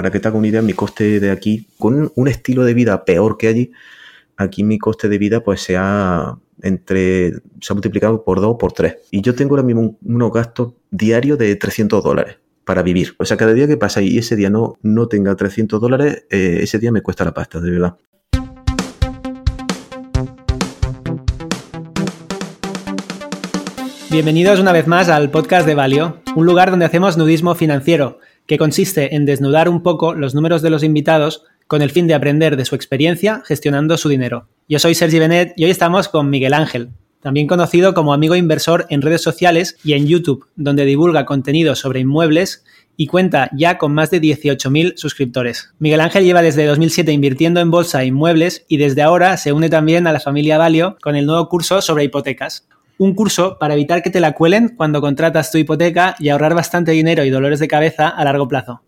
para que te haga una idea, mi coste de aquí, con un estilo de vida peor que allí, aquí mi coste de vida pues se ha entre se ha multiplicado por dos o por tres. Y yo tengo ahora mismo unos gastos diarios de 300 dólares para vivir. O sea, cada día que pasa y ese día no, no tenga 300 dólares, eh, ese día me cuesta la pasta, de verdad. Bienvenidos una vez más al podcast de Valio, un lugar donde hacemos nudismo financiero, que consiste en desnudar un poco los números de los invitados con el fin de aprender de su experiencia gestionando su dinero. Yo soy Sergi Benet y hoy estamos con Miguel Ángel, también conocido como amigo inversor en redes sociales y en YouTube, donde divulga contenido sobre inmuebles y cuenta ya con más de 18.000 suscriptores. Miguel Ángel lleva desde 2007 invirtiendo en bolsa e inmuebles y desde ahora se une también a la familia Valio con el nuevo curso sobre hipotecas un curso para evitar que te la cuelen cuando contratas tu hipoteca y ahorrar bastante dinero y dolores de cabeza a largo plazo.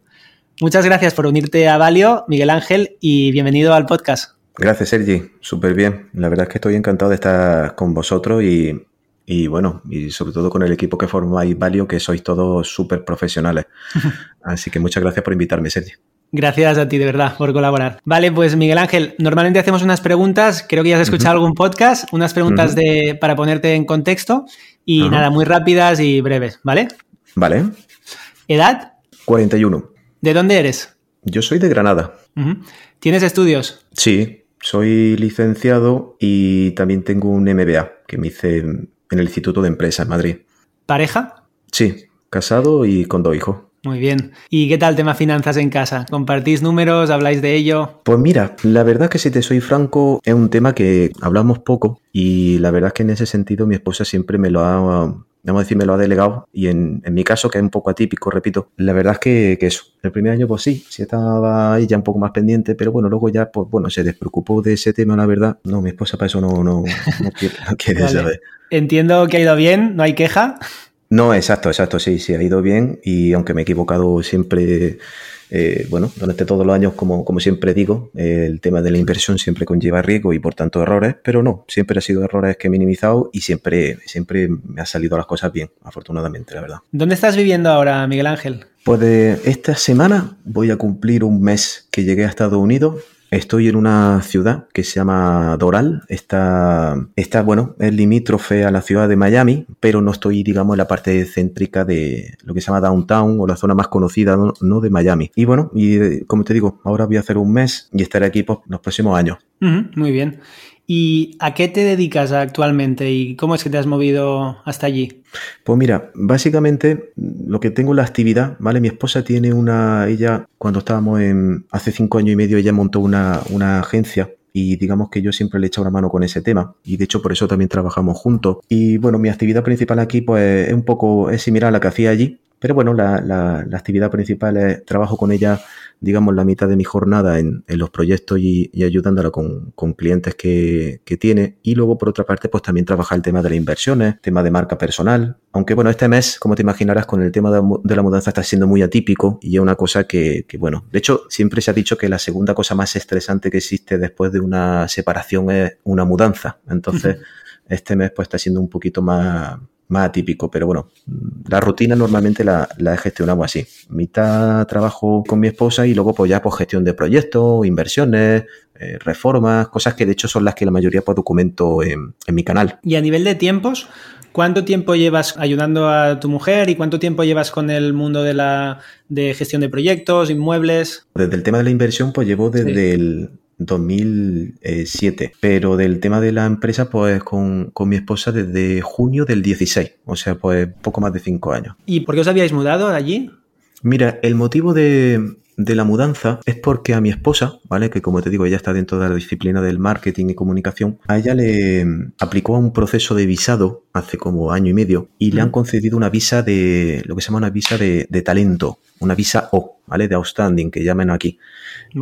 Muchas gracias por unirte a Valio, Miguel Ángel, y bienvenido al podcast. Gracias, Sergi. Súper bien. La verdad es que estoy encantado de estar con vosotros y, bueno, y sobre todo con el equipo que formáis Valio, que sois todos súper profesionales. Así que muchas gracias por invitarme, Sergi. Gracias a ti, de verdad, por colaborar. Vale, pues Miguel Ángel, normalmente hacemos unas preguntas, creo que ya has escuchado algún podcast, unas preguntas de, para ponerte en contexto y nada, muy rápidas y breves, ¿vale? Vale. ¿Edad? 41. ¿De dónde eres? Yo soy de Granada. ¿Tienes estudios? Sí, soy licenciado y también tengo un MBA que me hice en el Instituto de Empresa en Madrid. ¿Pareja? Sí, casado y con dos hijos. Muy bien. ¿Y qué tal tema finanzas en casa? ¿Compartís números? ¿Habláis de ello? Pues mira, la verdad que si te soy franco, es un tema que hablamos poco y la verdad es que en ese sentido mi esposa siempre me lo ha, vamos a decir, me lo ha delegado y en, mi caso, que es un poco atípico, repito, la verdad es que, que, eso, el primer año pues sí, sí estaba ella un poco más pendiente, pero bueno, luego ya pues bueno, se despreocupó de ese tema, la verdad. No, mi esposa para eso no, no, quiere, saber. Entiendo que ha ido bien, no hay queja. No, exacto, exacto, sí, sí, ha ido bien y aunque me he equivocado siempre, eh, bueno, durante todos los años, como, como siempre digo, el tema de la inversión siempre conlleva riesgo y por tanto errores, pero no, siempre ha sido errores que he minimizado y siempre, siempre me han salido las cosas bien, afortunadamente, la verdad. ¿Dónde estás viviendo ahora, Miguel Ángel? Pues de esta semana voy a cumplir un mes que llegué a Estados Unidos Estoy en una ciudad que se llama Doral. Está, está, bueno, es limítrofe a la ciudad de Miami, pero no estoy, digamos, en la parte céntrica de lo que se llama Downtown o la zona más conocida, no, de Miami. Y bueno, y como te digo, ahora voy a hacer un mes y estaré aquí pues, los próximos años. muy bien. ¿Y a qué te dedicas actualmente y cómo es que te has movido hasta allí? Pues mira, básicamente lo que tengo la actividad, ¿vale? Mi esposa tiene una, ella cuando estábamos en, hace cinco años y medio, ella montó una, una agencia y digamos que yo siempre le he echado una mano con ese tema y de hecho por eso también trabajamos juntos. Y bueno, mi actividad principal aquí pues es un poco es similar a la que hacía allí, pero bueno, la, la, la actividad principal es trabajo con ella digamos, la mitad de mi jornada en, los proyectos y, ayudándola con, clientes que, tiene. Y luego, por otra parte, pues también trabajar el tema de las inversiones, tema de marca personal. Aunque bueno, este mes, como te imaginarás, con el tema de, la mudanza está siendo muy atípico y es una cosa que, que, bueno, de hecho, siempre se ha dicho que la segunda cosa más estresante que existe después de una separación es una mudanza. Entonces, este mes pues está siendo un poquito más, más atípico, pero bueno, la rutina normalmente la, la he gestionado así. Mitad trabajo con mi esposa y luego pues ya pues gestión de proyectos, inversiones, eh, reformas, cosas que de hecho son las que la mayoría pues documento en, en mi canal. Y a nivel de tiempos, ¿Cuánto tiempo llevas ayudando a tu mujer y cuánto tiempo llevas con el mundo de la de gestión de proyectos, inmuebles? Desde el tema de la inversión, pues llevo desde el 2007. Pero del tema de la empresa, pues con, con, mi esposa desde junio del 16. O sea, pues poco más de cinco años. ¿Y por qué os habíais mudado allí? Mira, el motivo de, de la mudanza es porque a mi esposa, ¿vale? Que como te digo, ella está dentro de la disciplina del marketing y comunicación, a ella le aplicó un proceso de visado hace como año y medio y le han concedido una visa de, lo que se llama una visa de, de talento, una visa O, ¿vale? De outstanding, que llaman aquí.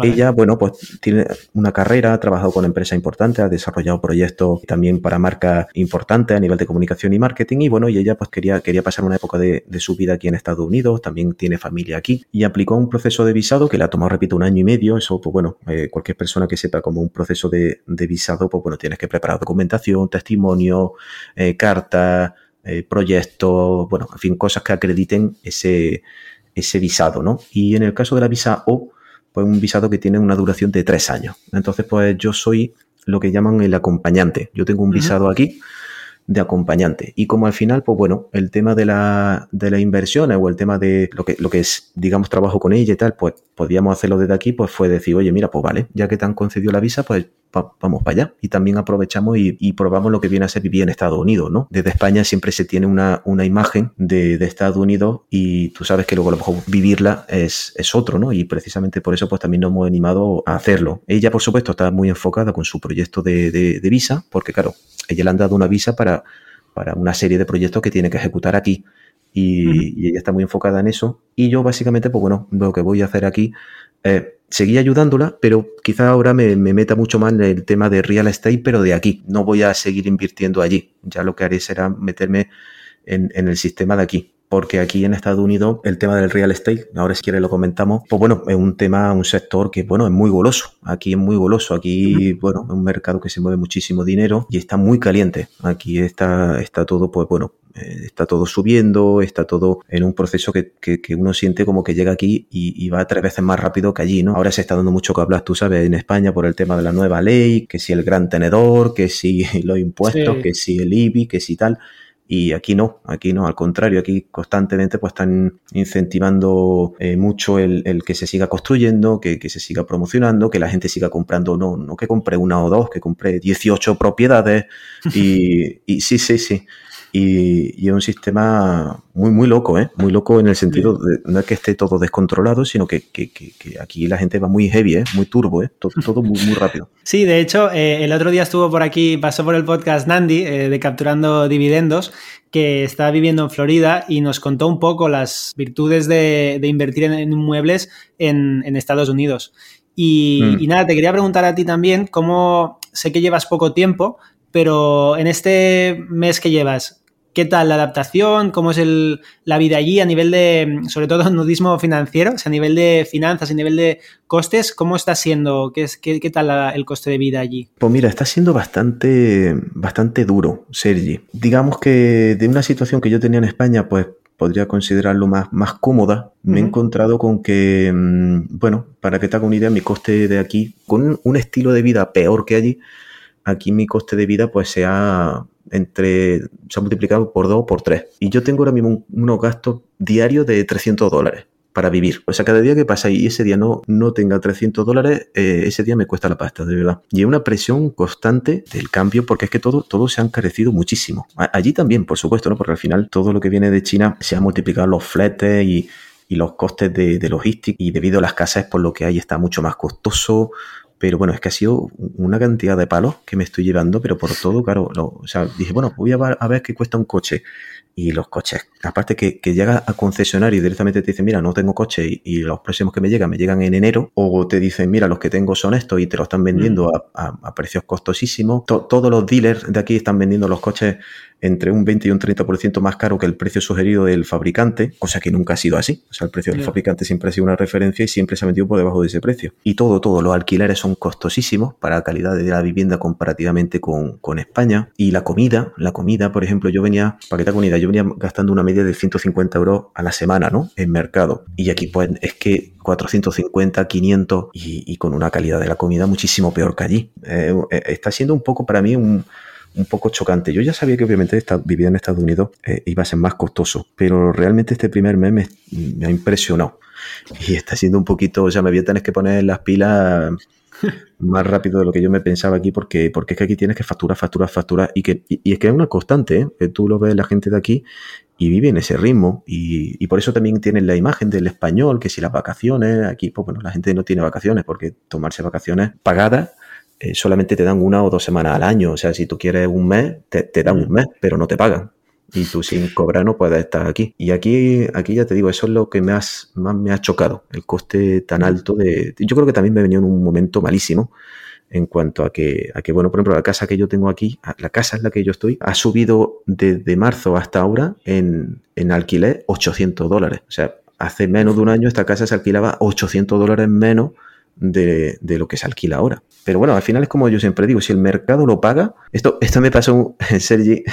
Ella, bueno, pues tiene una carrera, ha trabajado con empresas importantes, ha desarrollado proyectos también para marcas importantes a nivel de comunicación y marketing y bueno, y ella pues quería, quería pasar una época de, su vida aquí en Estados Unidos, también tiene familia aquí y aplicó un proceso de visado que le ha tomado, repito, un año y medio. Eso, pues bueno, eh, cualquier persona que sepa como un proceso de, visado, pues bueno, tienes que preparar documentación, testimonio, eh, cartas, eh, proyectos, bueno, en fin, cosas que acrediten ese, ese visado, ¿no? Y en el caso de la visa O, pues un visado que tiene una duración de tres años. Entonces, pues yo soy lo que llaman el acompañante. Yo tengo un visado aquí de acompañante. Y como al final, pues bueno, el tema de la, de las inversiones o el tema de lo que, lo que es, digamos, trabajo con ella y tal, pues podíamos hacerlo desde aquí, pues fue decir, oye, mira, pues vale, ya que te han concedido la visa, pues vamos para allá. Y también aprovechamos y, probamos lo que viene a ser vivir en Estados Unidos, ¿no? Desde España siempre se tiene una, una imagen de, Estados Unidos y tú sabes que luego a lo mejor vivirla es, es otro, ¿no? Y precisamente por eso pues también nos hemos animado a hacerlo. Ella, por supuesto, está muy enfocada con su proyecto de, de, de visa, porque claro, ella le han dado una visa para, para una serie de proyectos que tiene que ejecutar aquí. Y, ella está muy enfocada en eso. Y yo básicamente, pues bueno, lo que voy a hacer aquí, eh, seguí ayudándola, pero quizá ahora me, meta mucho más en el tema de real estate, pero de aquí. No voy a seguir invirtiendo allí. Ya lo que haré será meterme en, en el sistema de aquí porque aquí en Estados Unidos el tema del real estate, ahora si quieres lo comentamos, pues bueno, es un tema, un sector que, bueno, es muy goloso. Aquí es muy goloso. Aquí, bueno, es un mercado que se mueve muchísimo dinero y está muy caliente. Aquí está, está todo, pues bueno, eh, está todo subiendo, está todo en un proceso que, que, uno siente como que llega aquí y, va tres veces más rápido que allí, ¿no? Ahora se está dando mucho que hablar, tú sabes, en España por el tema de la nueva ley, que si el gran tenedor, que si los impuestos, que si el IBI, que si tal. Y aquí no, aquí no, al contrario, aquí constantemente pues están incentivando eh, mucho el, que se siga construyendo, que, se siga promocionando, que la gente siga comprando, no, no que compre una o dos, que compre 18 propiedades. Y, y sí, sí, sí. Y, es un sistema muy, muy loco, ¿eh? Muy loco en el sentido de no es que esté todo descontrolado, sino que, aquí la gente va muy heavy, ¿eh? Muy turbo, ¿eh? Todo, muy, muy rápido. Sí, de hecho, eh, el otro día estuvo por aquí, pasó por el podcast Nandi eh, de Capturando Dividendos, que está viviendo en Florida y nos contó un poco las virtudes de, invertir en, inmuebles en, Estados Unidos. Y, mm. y nada, te quería preguntar a ti también, cómo sé que llevas poco tiempo, pero en este mes que llevas, ¿Qué tal la adaptación? ¿Cómo es el, la vida allí a nivel de, sobre todo, nudismo financiero? O sea, a nivel de finanzas, a nivel de costes, ¿cómo está siendo? ¿Qué, es, qué, qué tal el coste de vida allí? Pues mira, está siendo bastante, bastante duro, Sergi. Digamos que de una situación que yo tenía en España, pues podría considerarlo más, más cómoda, me he encontrado con que, mm, bueno, para que te haga una idea, mi coste de aquí, con un estilo de vida peor que allí, aquí mi coste de vida pues se ha entre se ha multiplicado por 2 o por 3. Y yo tengo ahora mismo unos gastos diarios de 300 dólares para vivir. O sea, cada día que pasa y ese día no, no tenga 300 dólares, eh, ese día me cuesta la pasta, de verdad. Y una presión constante del cambio porque es que todo, todo se ha encarecido muchísimo. allí también, por supuesto, ¿no? Porque al final todo lo que viene de China se ha multiplicado los fletes y, los costes de, de logística y debido a las casas por lo que hay está mucho más costoso pero bueno, es que ha sido una cantidad de palos que me estoy llevando, pero por todo, claro, o sea, dije, bueno, voy a ver, a ver qué cuesta un coche. Y los coches, aparte que, que llega a concesionario y directamente te dicen, mira, no tengo coche y, los próximos que me llegan me llegan en enero, o te dicen, mira, los que tengo son estos y te lo están vendiendo mm. a, precios costosísimos. todos los dealers de aquí están vendiendo los coches entre un 20 y un 30% más caro que el precio sugerido del fabricante, cosa que nunca ha sido así. O sea, el precio del fabricante siempre ha sido una referencia y siempre se ha vendido por debajo de ese precio. Y todo, todo, los alquileres son costosísimos para la calidad de la vivienda comparativamente con, con España. Y la comida, la comida, por ejemplo, yo venía, para que te comida, yo venía gastando una media de 150 euros a la semana, ¿no? En mercado. Y aquí, pues, es que 450, 500 y, con una calidad de la comida muchísimo peor que allí. Eh, eh, está siendo un poco para mí un un poco chocante. Yo ya sabía que obviamente vivir en Estados Unidos eh, iba a ser más costoso, pero realmente este primer mes me, ha impresionado. Y está siendo un poquito, o sea, me voy a tener que poner las pilas más rápido de lo que yo me pensaba aquí, porque, porque es que aquí tienes que facturar, facturar, facturar, y, que, y, es que es una constante, ¿eh? que tú lo ves la gente de aquí y vive en ese ritmo, y, y, por eso también tienen la imagen del español, que si las vacaciones, aquí, pues bueno, la gente no tiene vacaciones, porque tomarse vacaciones pagadas eh, solamente te dan una o dos semanas al año. O sea, si tú quieres un mes, te, dan un mm. mes, pero no te pagan. Y tú sin cobrar no puedes estar aquí. Y aquí, aquí ya te digo, eso es lo que me más me ha chocado, el coste tan mm. alto de... Yo creo que también me venía en un momento malísimo en cuanto a que, a que, bueno, por ejemplo, la casa que yo tengo aquí, la casa en la que yo estoy, ha subido desde marzo hasta ahora en, en alquiler 800 dólares. O sea, hace menos de un año esta casa se alquilaba 800 dólares menos de, de, lo que se alquila ahora. Pero bueno, al final es como yo siempre digo, si el mercado lo paga, esto, esto me pasó, Sergi,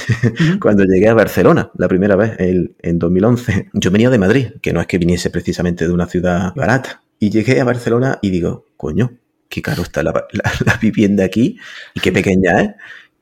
cuando llegué a Barcelona la primera vez, el, en 2011. Yo venía de Madrid, que no es que viniese precisamente de una ciudad barata, Y llegué a Barcelona y digo, coño, qué caro está la, vivienda aquí y qué pequeña es.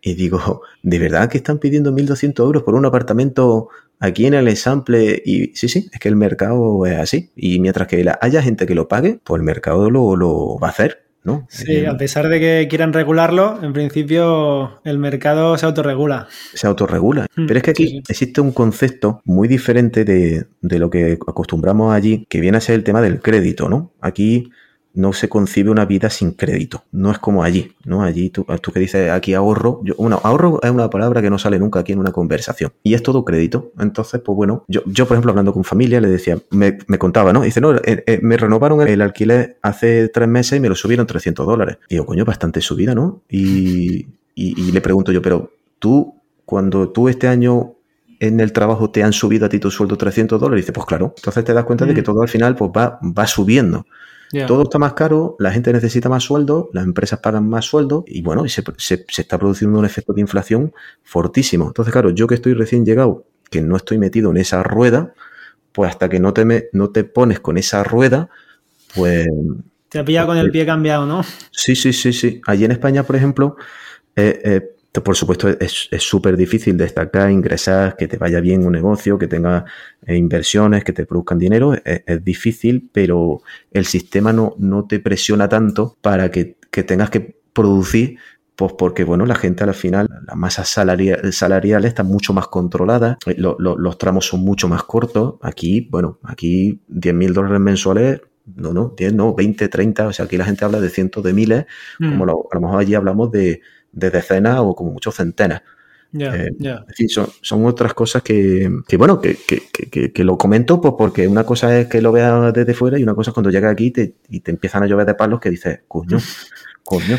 Y digo, ¿de verdad que están pidiendo 1.200 euros por un apartamento aquí en el Example? Y sí, sí, es que el mercado es así. Y mientras que haya gente que lo pague, pues el mercado lo, lo va a hacer. ¿no? Sí, a pesar de que quieran regularlo, en principio el mercado se autorregula. Se autorregula. Hmm, Pero es que aquí existe un concepto muy diferente de, de, lo que acostumbramos allí, que viene a ser el tema del crédito, ¿no? Aquí no se concibe una vida sin crédito. No es como allí, ¿no? Allí tú, tú que dices aquí ahorro, yo, bueno, ahorro es una palabra que no sale nunca aquí en una conversación. Y es todo crédito. Entonces, pues bueno, yo, yo por ejemplo, hablando con familia, le decía, me, contaba, ¿no? Dice, no, eh, eh, me renovaron el, alquiler hace tres meses y me lo subieron 300 dólares. Y digo, coño, bastante subida, ¿no? Y, y, le pregunto yo, pero tú, cuando tú este año en el trabajo te han subido a ti tu sueldo 300 dólares, dice, pues claro, entonces te das cuenta de que mm. todo al final pues va, va subiendo. Todo está más caro, la gente necesita más sueldo, las empresas pagan más sueldo y bueno, se, se, está produciendo un efecto de inflación fortísimo. Entonces, claro, yo que estoy recién llegado, que no estoy metido en esa rueda, pues hasta que no te, me, no te pones con esa rueda, pues... Te ha pillado con el pie cambiado, ¿no? Sí, sí, sí, sí. Allí en España, por ejemplo, eh, eh, por supuesto, es súper difícil destacar, ingresar, que te vaya bien un negocio, que tenga eh, inversiones, que te produzcan dinero. Es, difícil, pero el sistema no, no te presiona tanto para que, tengas que producir pues porque, bueno, la gente al final, la masa salarial, salarial está mucho más controlada, eh, los tramos son mucho más cortos. Aquí, bueno, aquí 10 mil dólares mensuales, no, no, 10, no, 20, 30, o sea, aquí la gente habla de cientos de miles, como mm. a lo mejor allí hablamos de, de decenas o como muchos centenas. Eh, son, otras cosas que, bueno, que, que, lo comento pues porque una cosa es que lo veas desde fuera y una cosa es cuando llega aquí y te empiezan a llover de palos que dices, coño, coño.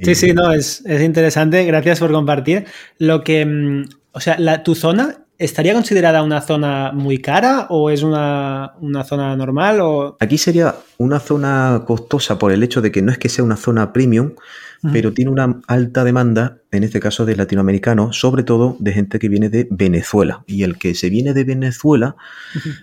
Sí, sí, no, es, interesante. Gracias por compartir. Lo que, mm, o sea, la, tu zona ¿Estaría considerada una zona muy cara o es una, una, zona normal? O... Aquí sería una zona costosa por el hecho de que no es que sea una zona premium, pero tiene una alta demanda, en este caso de latinoamericanos, sobre todo de gente que viene de Venezuela. Y el que se viene de Venezuela,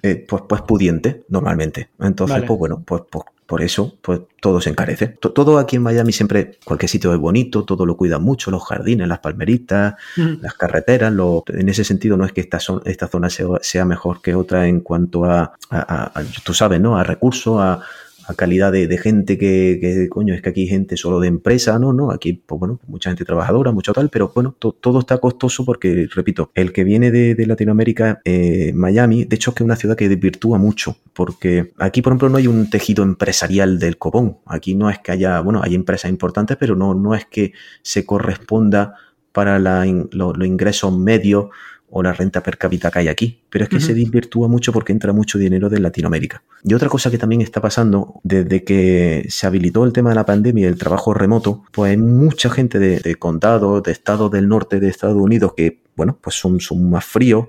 eh, pues, pues pudiente, normalmente. Entonces, pues bueno, pues, pues, por eso, pues todo se encarece. Todo aquí en Miami siempre, cualquier sitio es bonito, todo lo cuida mucho, los jardines, las palmeritas, las carreteras. Lo, en ese sentido, no es que esta, esta zona sea, mejor que otra en cuanto a, a tú sabes, ¿no? A recursos, a, a calidad de, gente que, coño, es que aquí hay gente solo de empresa, no, no, aquí, pues bueno, mucha gente trabajadora, mucho tal, pero bueno, todo está costoso porque, repito, el que viene de, Latinoamérica, eh, Miami, de hecho es que es una ciudad que desvirtúa mucho, porque aquí, por ejemplo, no hay un tejido empresarial del copón, aquí no es que haya, bueno, hay empresas importantes, pero no, no es que se corresponda para los ingresos medios o la renta per cápita que hay aquí, pero es que se desvirtúa mucho porque entra mucho dinero de Latinoamérica. Y otra cosa que también está pasando, desde que se habilitó el tema de la pandemia y el trabajo remoto, pues hay mucha gente de, condados, de estados del norte de Estados Unidos que, bueno, pues son, son más fríos,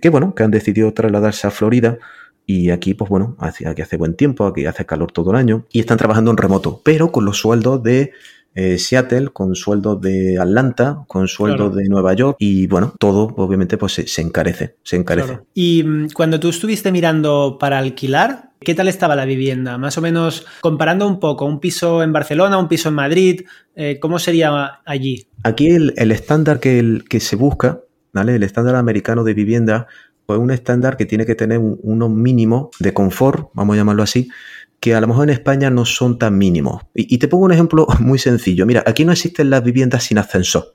que bueno, que han decidido trasladarse a Florida y aquí, pues bueno, aquí hace buen tiempo, aquí hace calor todo el año y están trabajando en remoto, pero con los sueldos de eh, Seattle, con sueldos de Atlanta, con sueldos de Nueva York y bueno, todo obviamente pues se, encarece, se encarece. Y mm, cuando tú estuviste mirando para alquilar, ¿qué tal estaba la vivienda? Más o menos comparando un poco, un piso en Barcelona, un piso en Madrid, eh, ¿cómo sería allí? Aquí el, estándar que, el, que se busca, ¿vale? El estándar americano de vivienda pues un estándar que tiene que tener un, unos mínimos de confort, vamos a llamarlo así, que a lo mejor en España no son tan mínimos. Y, te pongo un ejemplo muy sencillo. Mira, aquí no existen las viviendas sin ascensor,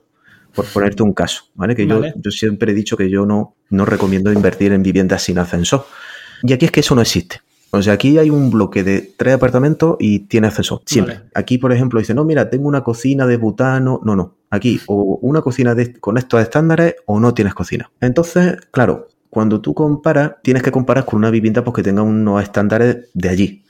por ponerte un caso, ¿vale? Que Yo, yo, siempre he dicho que yo no, no recomiendo invertir en viviendas sin ascensor. Y aquí es que eso no existe. O sea, aquí hay un bloque de tres apartamentos y tiene ascensor. Siempre. Aquí, por ejemplo, dice, no, mira, tengo una cocina de butano. No, no. Aquí, o una cocina de, con estos estándares o no tienes cocina. Entonces, claro, cuando tú comparas, tienes que comparar con una vivienda pues, que tenga unos estándares de allí.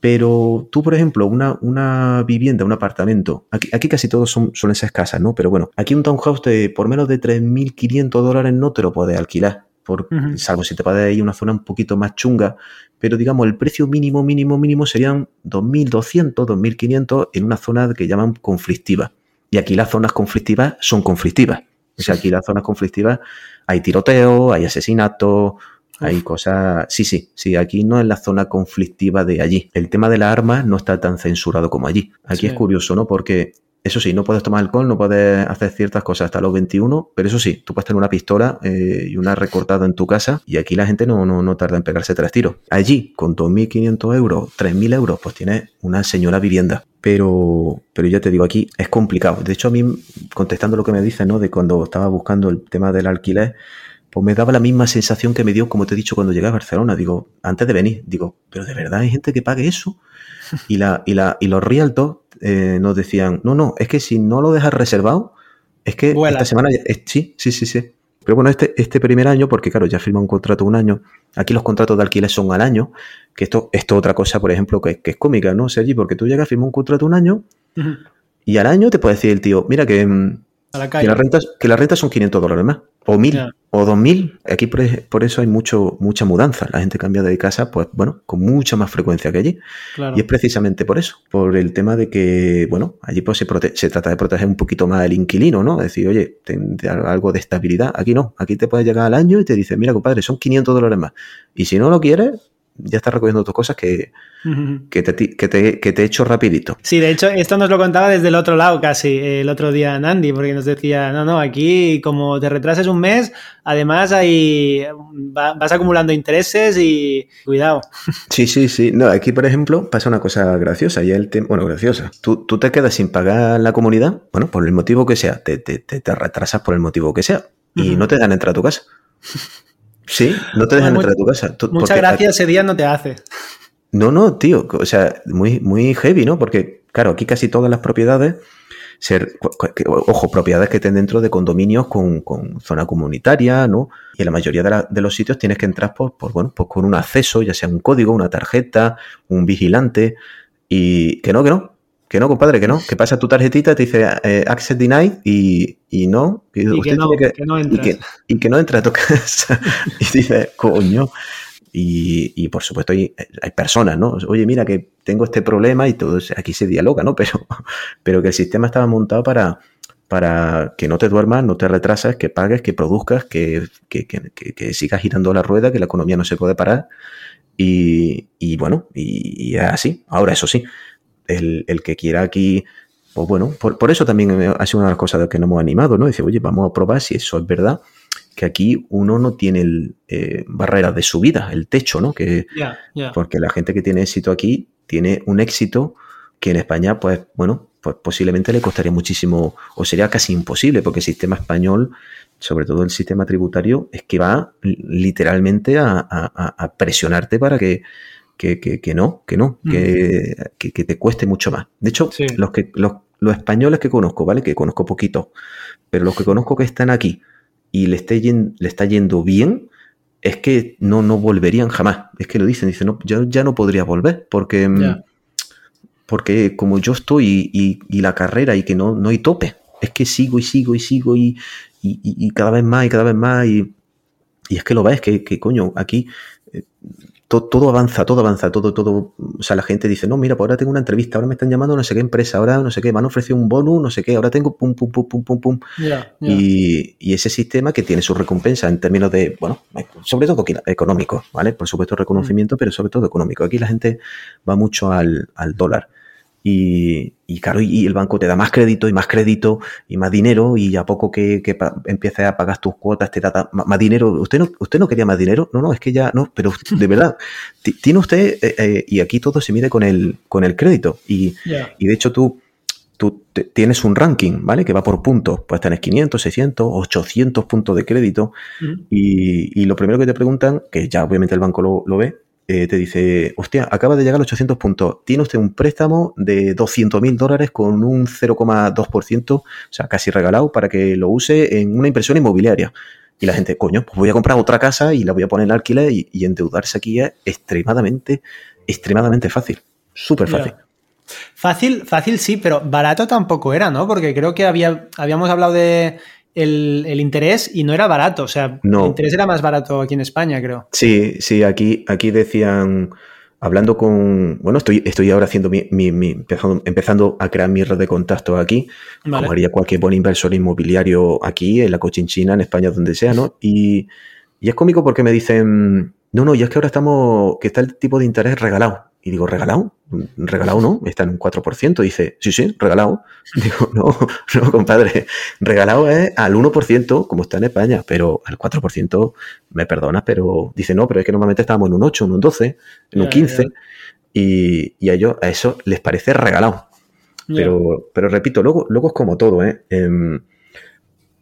Pero tú, por ejemplo, una, una vivienda, un apartamento, aquí, aquí casi todos son, son esas casas, ¿no? Pero bueno, aquí un townhouse de por menos de 3.500 dólares no te lo puedes alquilar, por, salvo si te puedes ir a una zona un poquito más chunga, pero digamos el precio mínimo, mínimo, mínimo serían 2.200, 2.500 en una zona que llaman conflictiva. Y aquí las zonas conflictivas son conflictivas. O sea, aquí las zonas conflictivas hay tiroteo, hay asesinato, Hay cosas. Sí, sí, sí. Aquí no es la zona conflictiva de allí. El tema de las armas no está tan censurado como allí. Aquí es curioso, ¿no? Porque eso sí, no puedes tomar alcohol, no puedes hacer ciertas cosas hasta los 21, pero eso sí, tú puedes tener una pistola eh, y una recortada en tu casa y aquí la gente no, no, no tarda en pegarse tres tiros. Allí, con 2.500 euros, 3.000 euros, pues tienes una señora vivienda. Pero, pero ya te digo, aquí es complicado. De hecho, a mí, contestando lo que me dices, ¿no? De cuando estaba buscando el tema del alquiler, pues me daba la misma sensación que me dio, como te he dicho, cuando llegué a Barcelona. Digo, antes de venir, digo, pero de verdad hay gente que pague eso. Y, la, y, la, y los realtos eh, nos decían, no, no, es que si no lo dejas reservado, es que esta semana, sí, sí, sí, sí. Pero bueno, este, este primer año, porque claro, ya firma un contrato un año, aquí los contratos de alquiler son al año, que esto, esto es otra cosa, por ejemplo, que, es cómica, ¿no, Sergi? Porque tú llegas a firmar un contrato un año y al año te puede decir el tío, mira que, que, las rentas, que las rentas son 500 dólares más o mil o dos mil. Aquí por, eso hay mucho, mucha mudanza. La gente cambia de casa, pues bueno, con mucha más frecuencia que allí. Y es precisamente por eso, por el tema de que, bueno, allí pues se, se trata de proteger un poquito más el inquilino, ¿no? Decir, oye, ten, algo de estabilidad. Aquí no, aquí te puedes llegar al año y te dice, mira, compadre, son 500 dólares más. Y si no lo quieres, ya estás recogiendo tus cosas que, que, te, que, te, que te he hecho rapidito. Sí, de hecho, esto nos lo contaba desde el otro lado casi, el otro día Nandi, porque nos decía, no, no, aquí como te retrases un mes, además ahí vas acumulando intereses y cuidado. Sí, sí, sí. No, aquí, por ejemplo, pasa una cosa graciosa. Y el bueno, graciosa. Tú, tú, te quedas sin pagar la comunidad, bueno, por el motivo que sea, te, te, te retrasas por el motivo que sea y no te dan entrar a tu casa. Sí, no te dejan entrar a tu casa. muchas gracias, ese día no te hace. No, no, tío, o sea, muy, muy heavy, ¿no? Porque, claro, aquí casi todas las propiedades, ser, ojo, propiedades que estén dentro de condominios con, zona comunitaria, ¿no? Y en la mayoría de, los sitios tienes que entrar por, por, bueno, pues con un acceso, ya sea un código, una tarjeta, un vigilante, y que no, que no, que no, compadre, que no. Que pasa tu tarjetita, te dice eh, access denied y, y no. Y, que, no, que, no y, que, y que no entra a tu casa. y dice, coño. Y, y, por supuesto hay, hay, personas, ¿no? Oye, mira que tengo este problema y todo aquí se dialoga, ¿no? Pero, pero que el sistema estaba montado para, para que no te duermas, no te retrasas, que pagues, que produzcas, que, que, que sigas girando la rueda, que la economía no se puede parar. Y, y bueno, y, y así. Ahora, eso sí, el, que quiera aquí, pues bueno, por, eso también ha sido una de las cosas de que nos hemos animado, ¿no? Dice, oye, vamos a probar si eso es verdad, que aquí uno no tiene el, eh, barreras de subida, el techo, ¿no? Que, Porque la gente que tiene éxito aquí tiene un éxito que en España, pues bueno, pues posiblemente le costaría muchísimo o sería casi imposible, porque el sistema español, sobre todo el sistema tributario, es que va literalmente a presionarte para que que, que, no, que no, mm. que, que, te cueste mucho más. De hecho, los, que, los, los, españoles que conozco, ¿vale? Que conozco poquito, pero los que conozco que están aquí y le, esté le está yendo bien, es que no, no volverían jamás. Es que lo dicen, dicen, no, yo ya no podría volver porque, mm, porque como yo estoy y, y, la carrera y que no, no hay tope, es que sigo y sigo y sigo y, y cada vez más y cada vez más y, es que lo ves, que, que coño, aquí eh, todo, avanza, todo avanza, todo, todo. O sea, la gente dice, no, mira, pues ahora tengo una entrevista, ahora me están llamando no sé qué empresa, ahora no sé qué, me han ofrecido un bonus, no sé qué, ahora tengo pum, pum, pum, pum, pum, pum. Y, y, ese sistema que tiene su recompensa en términos de, bueno, sobre todo económico, ¿vale? Por supuesto reconocimiento, mm. pero sobre todo económico. Aquí la gente va mucho al, al dólar. Y, y claro, y el banco te da más crédito y más crédito y más dinero y a poco que, que empieces a pagar tus cuotas te da más, dinero. ¿Usted no, ¿Usted no quería más dinero? No, no, es que ya no, pero de verdad, tiene usted, eh, eh, y aquí todo se mide con el, con el crédito y, y de hecho tú, tú tienes un ranking, ¿vale? Que va por puntos. Pues tienes 500, 600, 800 puntos de crédito y, y, lo primero que te preguntan, que ya obviamente el banco lo, lo ve, eh, te dice, hostia, acaba de llegar a los 800 puntos, tiene usted un préstamo de 200 mil dólares con un 0,2%, o sea, casi regalado para que lo use en una inversión inmobiliaria. Y la gente, coño, pues voy a comprar otra casa y la voy a poner en alquiler y, endeudarse aquí es extremadamente, extremadamente fácil. Súper fácil. Fácil, fácil sí, pero barato tampoco era, ¿no? Porque creo que había, habíamos hablado de el, interés y no era barato. O sea, el interés era más barato aquí en España, creo. Sí, sí, aquí, aquí decían, hablando con, bueno, estoy, estoy ahora haciendo mi, empezando, a crear mi red de contacto aquí, como haría cualquier buen inversor inmobiliario aquí, en la Cochinchina, en España, donde sea, ¿no? Y, Y es cómico porque me dicen, no, no, y es que ahora estamos, que está el tipo de interés regalado. Y digo, ¿regalado? Regalado no, está en un 4%. Dice, sí, sí, regalado. Digo, no, no, compadre, regalado es al 1%, como está en España, pero al 4%, me perdonas, pero dice, no, pero es que normalmente estábamos en un 8, en un 12, en un 15, Y, a ellos a eso les parece regalado. Pero, pero repito, luego, luego es como todo, ¿eh? Em,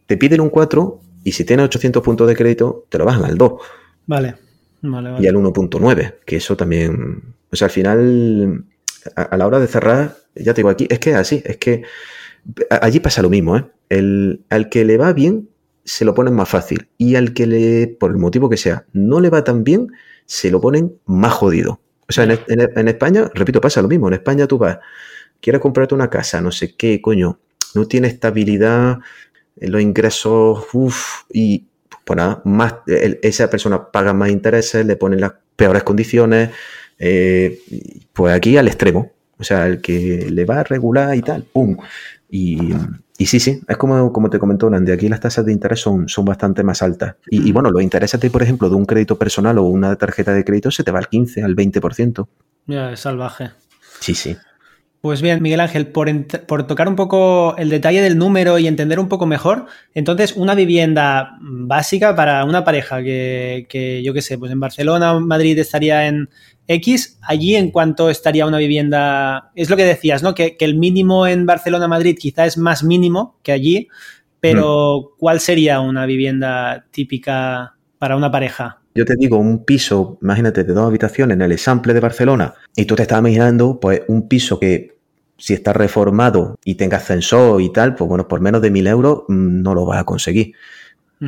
te piden un 4 y si tienes 800 puntos de crédito, te lo bajan al 2. Vale. vale, vale. Y al 1.9, que eso también o sea, al final, a, la hora de cerrar, ya te digo aquí, es que es así, es que allí pasa lo mismo, ¿eh? El, al que le va bien, se lo ponen más fácil. Y al que le, por el motivo que sea, no le va tan bien, se lo ponen más jodido. O sea, en, España, repito, pasa lo mismo. En España tú vas, quieres comprarte una casa, no sé qué, coño, no tiene estabilidad, los ingresos, uff, y pues nada, más, esa persona paga más intereses, le ponen las peores condiciones, eh, pues aquí al extremo. O sea, el que le va a regular y tal, ¡pum! Y, sí, sí, es como, como te comentó Nandi, aquí las tasas de interés son, son bastante más altas. Y, bueno, los intereses, por ejemplo, de un crédito personal o una tarjeta de crédito se te va al 15, al 20%. Ya, es salvaje. Sí, sí. Pues bien, Miguel Ángel, por, tocar un poco el detalle del número y entender un poco mejor, entonces una vivienda básica para una pareja que, que yo qué sé, pues en Barcelona o Madrid estaría en, X, allí en cuanto estaría una vivienda, es lo que decías, ¿no? Que, el mínimo en Barcelona-Madrid quizá es más mínimo que allí, pero mm. ¿cuál sería una vivienda típica para una pareja? Yo te digo, un piso, imagínate, de dos habitaciones en el Example de Barcelona, y tú te estás imaginando, pues, un piso que si está reformado y tenga ascensor y tal, pues bueno, por menos de mil euros mm, no lo vas a conseguir.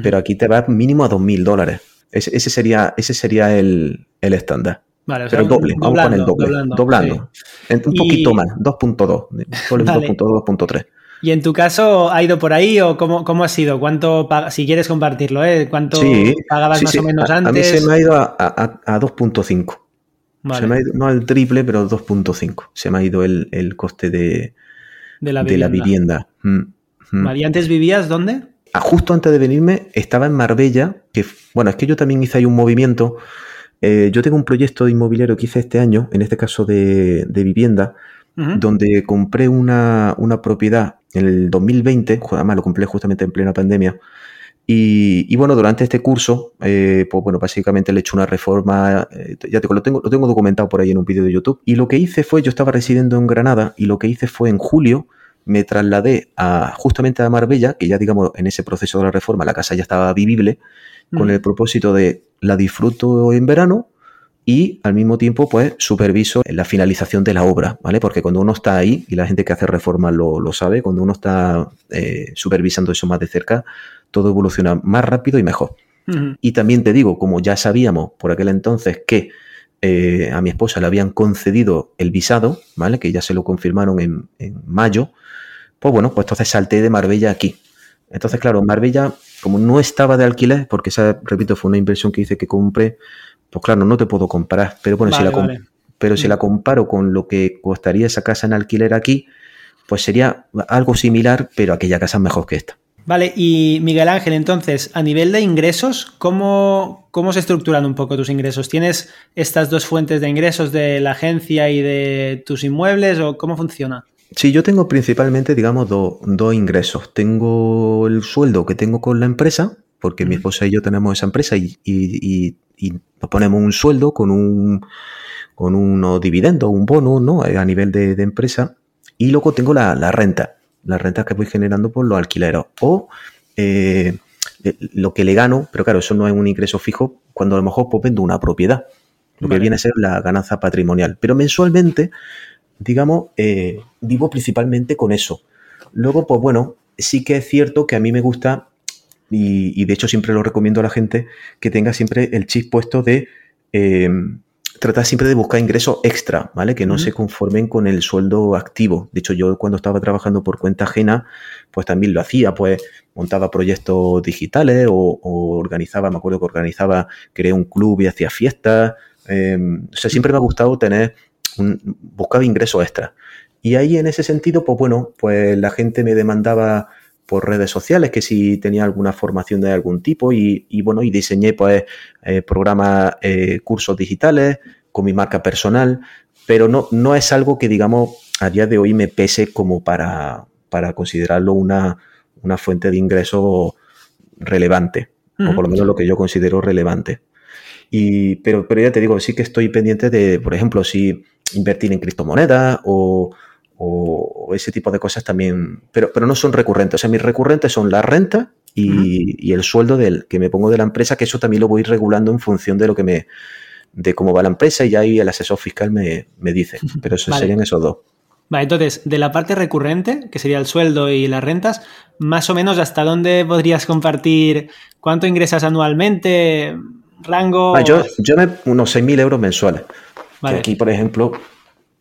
Pero aquí te vas mínimo a dos mil dólares. Ese, sería, ese sería el estándar. Vale, Pero doble, vamos con el doble. Doblando. Un poquito más, 2.2. 2.2, ¿Y en tu caso ha ido por ahí o cómo, cómo ha sido? ¿Cuánto si quieres compartirlo, ¿eh? ¿Cuánto pagabas más o menos antes? A mí se me ha ido a, a, 2.5. Se me ha ido, no al triple, pero 2.5. Se me ha ido el, el coste de, de la vivienda. Mm, mm. ¿Y antes vivías dónde? Ah, justo antes de venirme estaba en Marbella, que bueno, es que yo también hice ahí un movimiento eh, yo tengo un proyecto inmobiliario que hice este año, en este caso de, vivienda, donde compré una, propiedad en el 2020, además lo compré justamente en plena pandemia. Y, bueno, durante este curso, eh, pues bueno, básicamente le he hecho una reforma, eh, ya te, lo, tengo, lo tengo documentado por ahí en un vídeo de YouTube. Y lo que hice fue, yo estaba residiendo en Granada y lo que hice fue en julio, me trasladé a, justamente a Marbella, que ya digamos en ese proceso de la reforma la casa ya estaba vivible, con el propósito de la disfruto en verano y al mismo tiempo pues superviso la finalización de la obra, ¿vale? Porque cuando uno está ahí, y la gente que hace reformas lo, sabe, cuando uno está eh, supervisando eso más de cerca, todo evoluciona más rápido y mejor. Y también te digo, como ya sabíamos por aquel entonces que eh, a mi esposa le habían concedido el visado, ¿vale? Que ya se lo confirmaron en, en mayo, pues bueno, pues entonces salté de Marbella aquí. Entonces, claro, Marbella como no estaba de alquiler, porque esa, repito, fue una inversión que hice que compré, pues claro, no te puedo comparar. Pero bueno, si, la pero si la mm. comparo con lo que costaría esa casa en alquiler aquí, pues sería algo similar, pero aquella casa es mejor que esta. Vale, y Miguel Ángel, entonces, a nivel de ingresos, ¿cómo, ¿cómo se estructuran un poco tus ingresos? ¿Tienes estas dos fuentes de ingresos de la agencia y de tus inmuebles o cómo funciona? Sí, yo tengo principalmente, digamos, dos ingresos. Tengo el sueldo que tengo con la empresa, porque mi esposa y yo tenemos esa empresa y, nos ponemos un sueldo con un con unos dividendos, un bono, ¿no? A nivel de, empresa. Y luego tengo la, renta, las rentas que voy generando por los alquileros. O eh, lo que le gano, pero claro, eso no es un ingreso fijo, cuando a lo mejor pues, vendo una propiedad, lo que viene a ser la ganancia patrimonial. Pero mensualmente digamos, eh, vivo principalmente con eso. Luego, pues bueno, sí que es cierto que a mí me gusta, y, de hecho siempre lo recomiendo a la gente, que tenga siempre el chip puesto de eh, tratar siempre de buscar ingresos extra, ¿vale? Que no se conformen con el sueldo activo. De hecho, yo cuando estaba trabajando por cuenta ajena, pues también lo hacía, pues montaba proyectos digitales o, organizaba, me acuerdo que organizaba, creé un club y hacía fiestas. Eh, o sea, siempre me ha gustado tener buscaba ingresos extra. Y ahí en ese sentido, pues bueno, pues la gente me demandaba por redes sociales, que si tenía alguna formación de algún tipo y, bueno, y diseñé pues eh, programas, eh, cursos digitales con mi marca personal, pero no, no es algo que digamos a día de hoy me pese como para, para considerarlo una, una fuente de ingreso relevante, o por lo menos lo que yo considero relevante. Y, pero, pero ya te digo, sí que estoy pendiente de, por ejemplo, si invertir en criptomonedas o, o ese tipo de cosas también, pero, pero no son recurrentes. O sea, mis recurrentes son la renta y, el sueldo del, que me pongo de la empresa, que eso también lo voy regulando en función de lo que me, de cómo va la empresa y ahí el asesor fiscal me, dice. Pero eso serían esos dos. Vale, entonces, de la parte recurrente, que sería el sueldo y las rentas, más o menos hasta dónde podrías compartir cuánto ingresas anualmente, rango. Ah, yo, yo me, unos 6.000 euros mensuales. Vale. aquí, por ejemplo,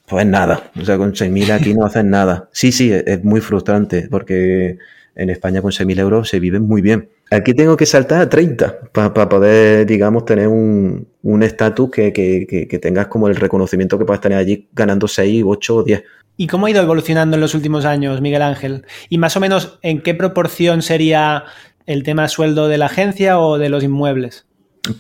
pues nada. O sea, con 6.000 aquí no hacen nada. Sí, sí, es, muy frustrante porque en España con 6.000 euros se vive muy bien. Aquí tengo que saltar a 30 para poder, digamos, tener un estatus que, que, tengas como el reconocimiento que puedas tener allí ganando 6, 8 o 10. ¿Y cómo ha ido evolucionando en los últimos años, Miguel Ángel? ¿Y más o menos en qué proporción sería el tema sueldo de la agencia o de los inmuebles?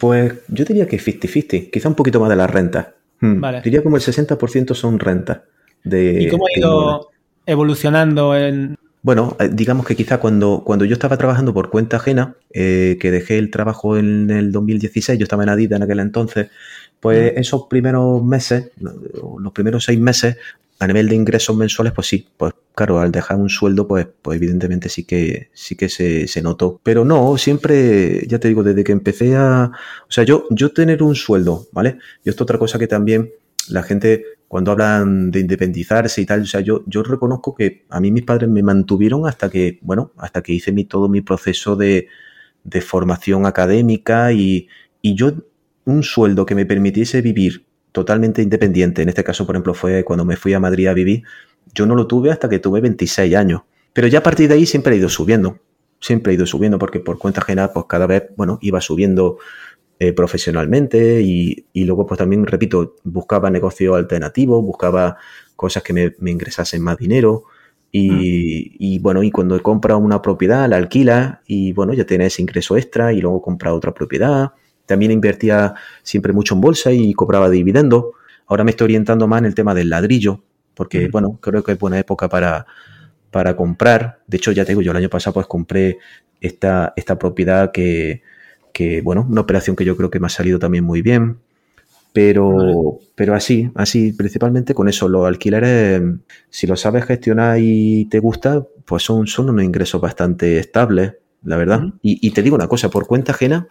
Pues yo diría que 50-50, quizá un poquito más de la renta. Hmm. Diría como el 60% son renta. De, ¿Y cómo ha ido evolucionando en...? Bueno, eh, digamos que quizá cuando, cuando yo estaba trabajando por cuenta ajena, eh, que dejé el trabajo en el 2016, yo estaba en Adidas en aquel entonces, pues hmm. esos primeros meses, los primeros seis meses, a nivel de ingresos mensuales, pues sí, pues claro, al dejar un sueldo, pues, pues evidentemente sí que, sí que se, se, notó. Pero no, siempre, ya te digo, desde que empecé a. O sea, yo, yo tener un sueldo, ¿vale? Y esto otra cosa que también la gente, cuando hablan de independizarse y tal, o sea, yo, yo reconozco que a mí mis padres me mantuvieron hasta que, bueno, hasta que hice mi, todo mi proceso de, de formación académica y, y yo un sueldo que me permitiese vivir totalmente independiente. En este caso, por ejemplo, fue cuando me fui a Madrid a vivir. Yo no lo tuve hasta que tuve 26 años. Pero ya a partir de ahí siempre he ido subiendo. Siempre he ido subiendo porque por cuenta ajena, pues cada vez, bueno, iba subiendo eh, profesionalmente y, luego, pues también, repito, buscaba negocios alternativos, buscaba cosas que me, ingresasen más dinero. Y, mm. y, bueno, y cuando he comprado una propiedad, la alquila y bueno, ya tienes ingreso extra y luego compra otra propiedad también invertía siempre mucho en bolsa y cobraba dividendos. Ahora me estoy orientando más en el tema del ladrillo, porque, bueno, creo que es buena época para, para comprar. De hecho, ya te digo, yo el año pasado pues compré esta, esta propiedad que, que, bueno, una operación que yo creo que me ha salido también muy bien. Pero, pero así, así, principalmente con eso, los alquileres, si lo sabes gestionar y te gusta, pues son, son unos ingresos bastante estables, la verdad. y, y, te digo una cosa, por cuenta ajena,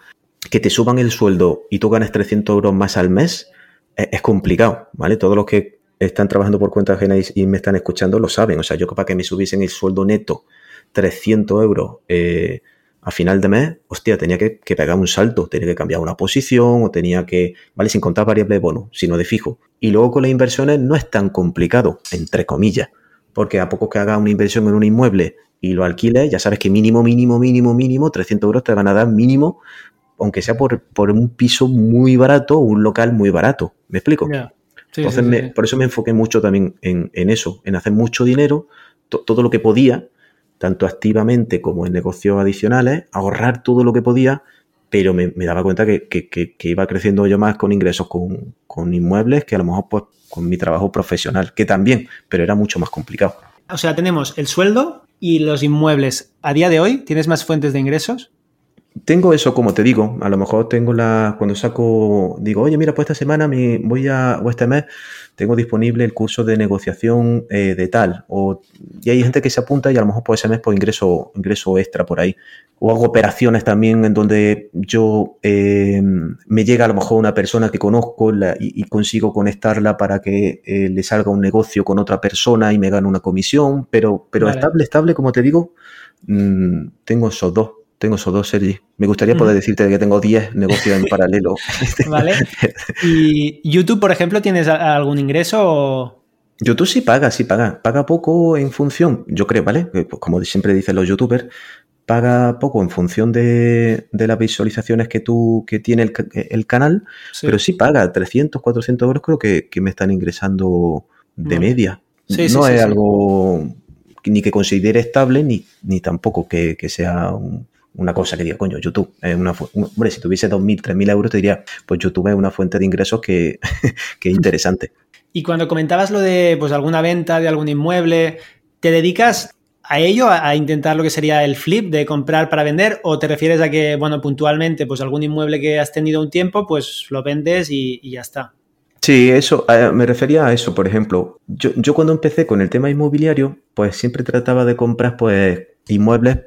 que te suban el sueldo y tú ganes 300 euros más al mes es, complicado, ¿vale? Todos los que están trabajando por cuenta ajena y, me están escuchando lo saben. O sea, yo para que me subiesen el sueldo neto 300 euros eh, a final de mes, hostia, tenía que, pegar un salto, tenía que cambiar una posición o tenía que, ¿vale? Sin contar variables de bono, sino de fijo. Y luego con las inversiones no es tan complicado, entre comillas, porque a poco que hagas una inversión en un inmueble y lo alquiles, ya sabes que mínimo, mínimo, mínimo, mínimo, 300 euros te van a dar mínimo aunque sea por, por un piso muy barato o un local muy barato. ¿Me explico? Entonces, por eso me enfoqué mucho también en, eso, en hacer mucho dinero, todo lo que podía, tanto activamente como en negocios adicionales, ahorrar todo lo que podía, pero me, daba cuenta que, iba creciendo yo más con ingresos con, con, inmuebles que a lo mejor pues con mi trabajo profesional, que también, pero era mucho más complicado. O sea, tenemos el sueldo y los inmuebles. A día de hoy, ¿tienes más fuentes de ingresos? Tengo eso, como te digo, a lo mejor tengo la, cuando saco, digo, oye, mira, pues esta semana me voy a, o este mes, tengo disponible el curso de negociación eh, de tal, o, y hay gente que se apunta y a lo mejor por ese mes pues ingreso, ingreso extra por ahí. O hago operaciones también en donde yo eh, me llega a lo mejor una persona que conozco y, consigo conectarla para que eh, le salga un negocio con otra persona y me gane una comisión, pero, pero estable, estable, como te digo, mm, tengo esos dos tengo esos dos, Sergi. Me gustaría poder decirte que tengo 10 negocios en paralelo. Vale. ¿Y YouTube, por ejemplo, tienes algún ingreso? YouTube sí paga, sí paga. Paga poco en función, yo creo, ¿vale? Pues como siempre dicen los youtubers, paga poco en función de, las visualizaciones que tú que tiene el, canal, pero sí paga 300, 400 euros creo que, me están ingresando de media. no es algo ni que considere estable, ni, ni tampoco que, sea una cosa que diga, coño, YouTube es una Hombre, si tuviese 2.000, 3.000 euros, te diría, pues YouTube es una fuente de ingresos que, que es interesante. Y cuando comentabas lo de pues alguna venta de algún inmueble, ¿te dedicas a ello, a, intentar lo que sería el flip de comprar para vender? ¿O te refieres a que, bueno, puntualmente, pues algún inmueble que has tenido un tiempo, pues lo vendes y, ya está? Sí, eso, me refería a eso, por ejemplo. Yo, yo, cuando empecé con el tema inmobiliario, pues siempre trataba de comprar pues inmuebles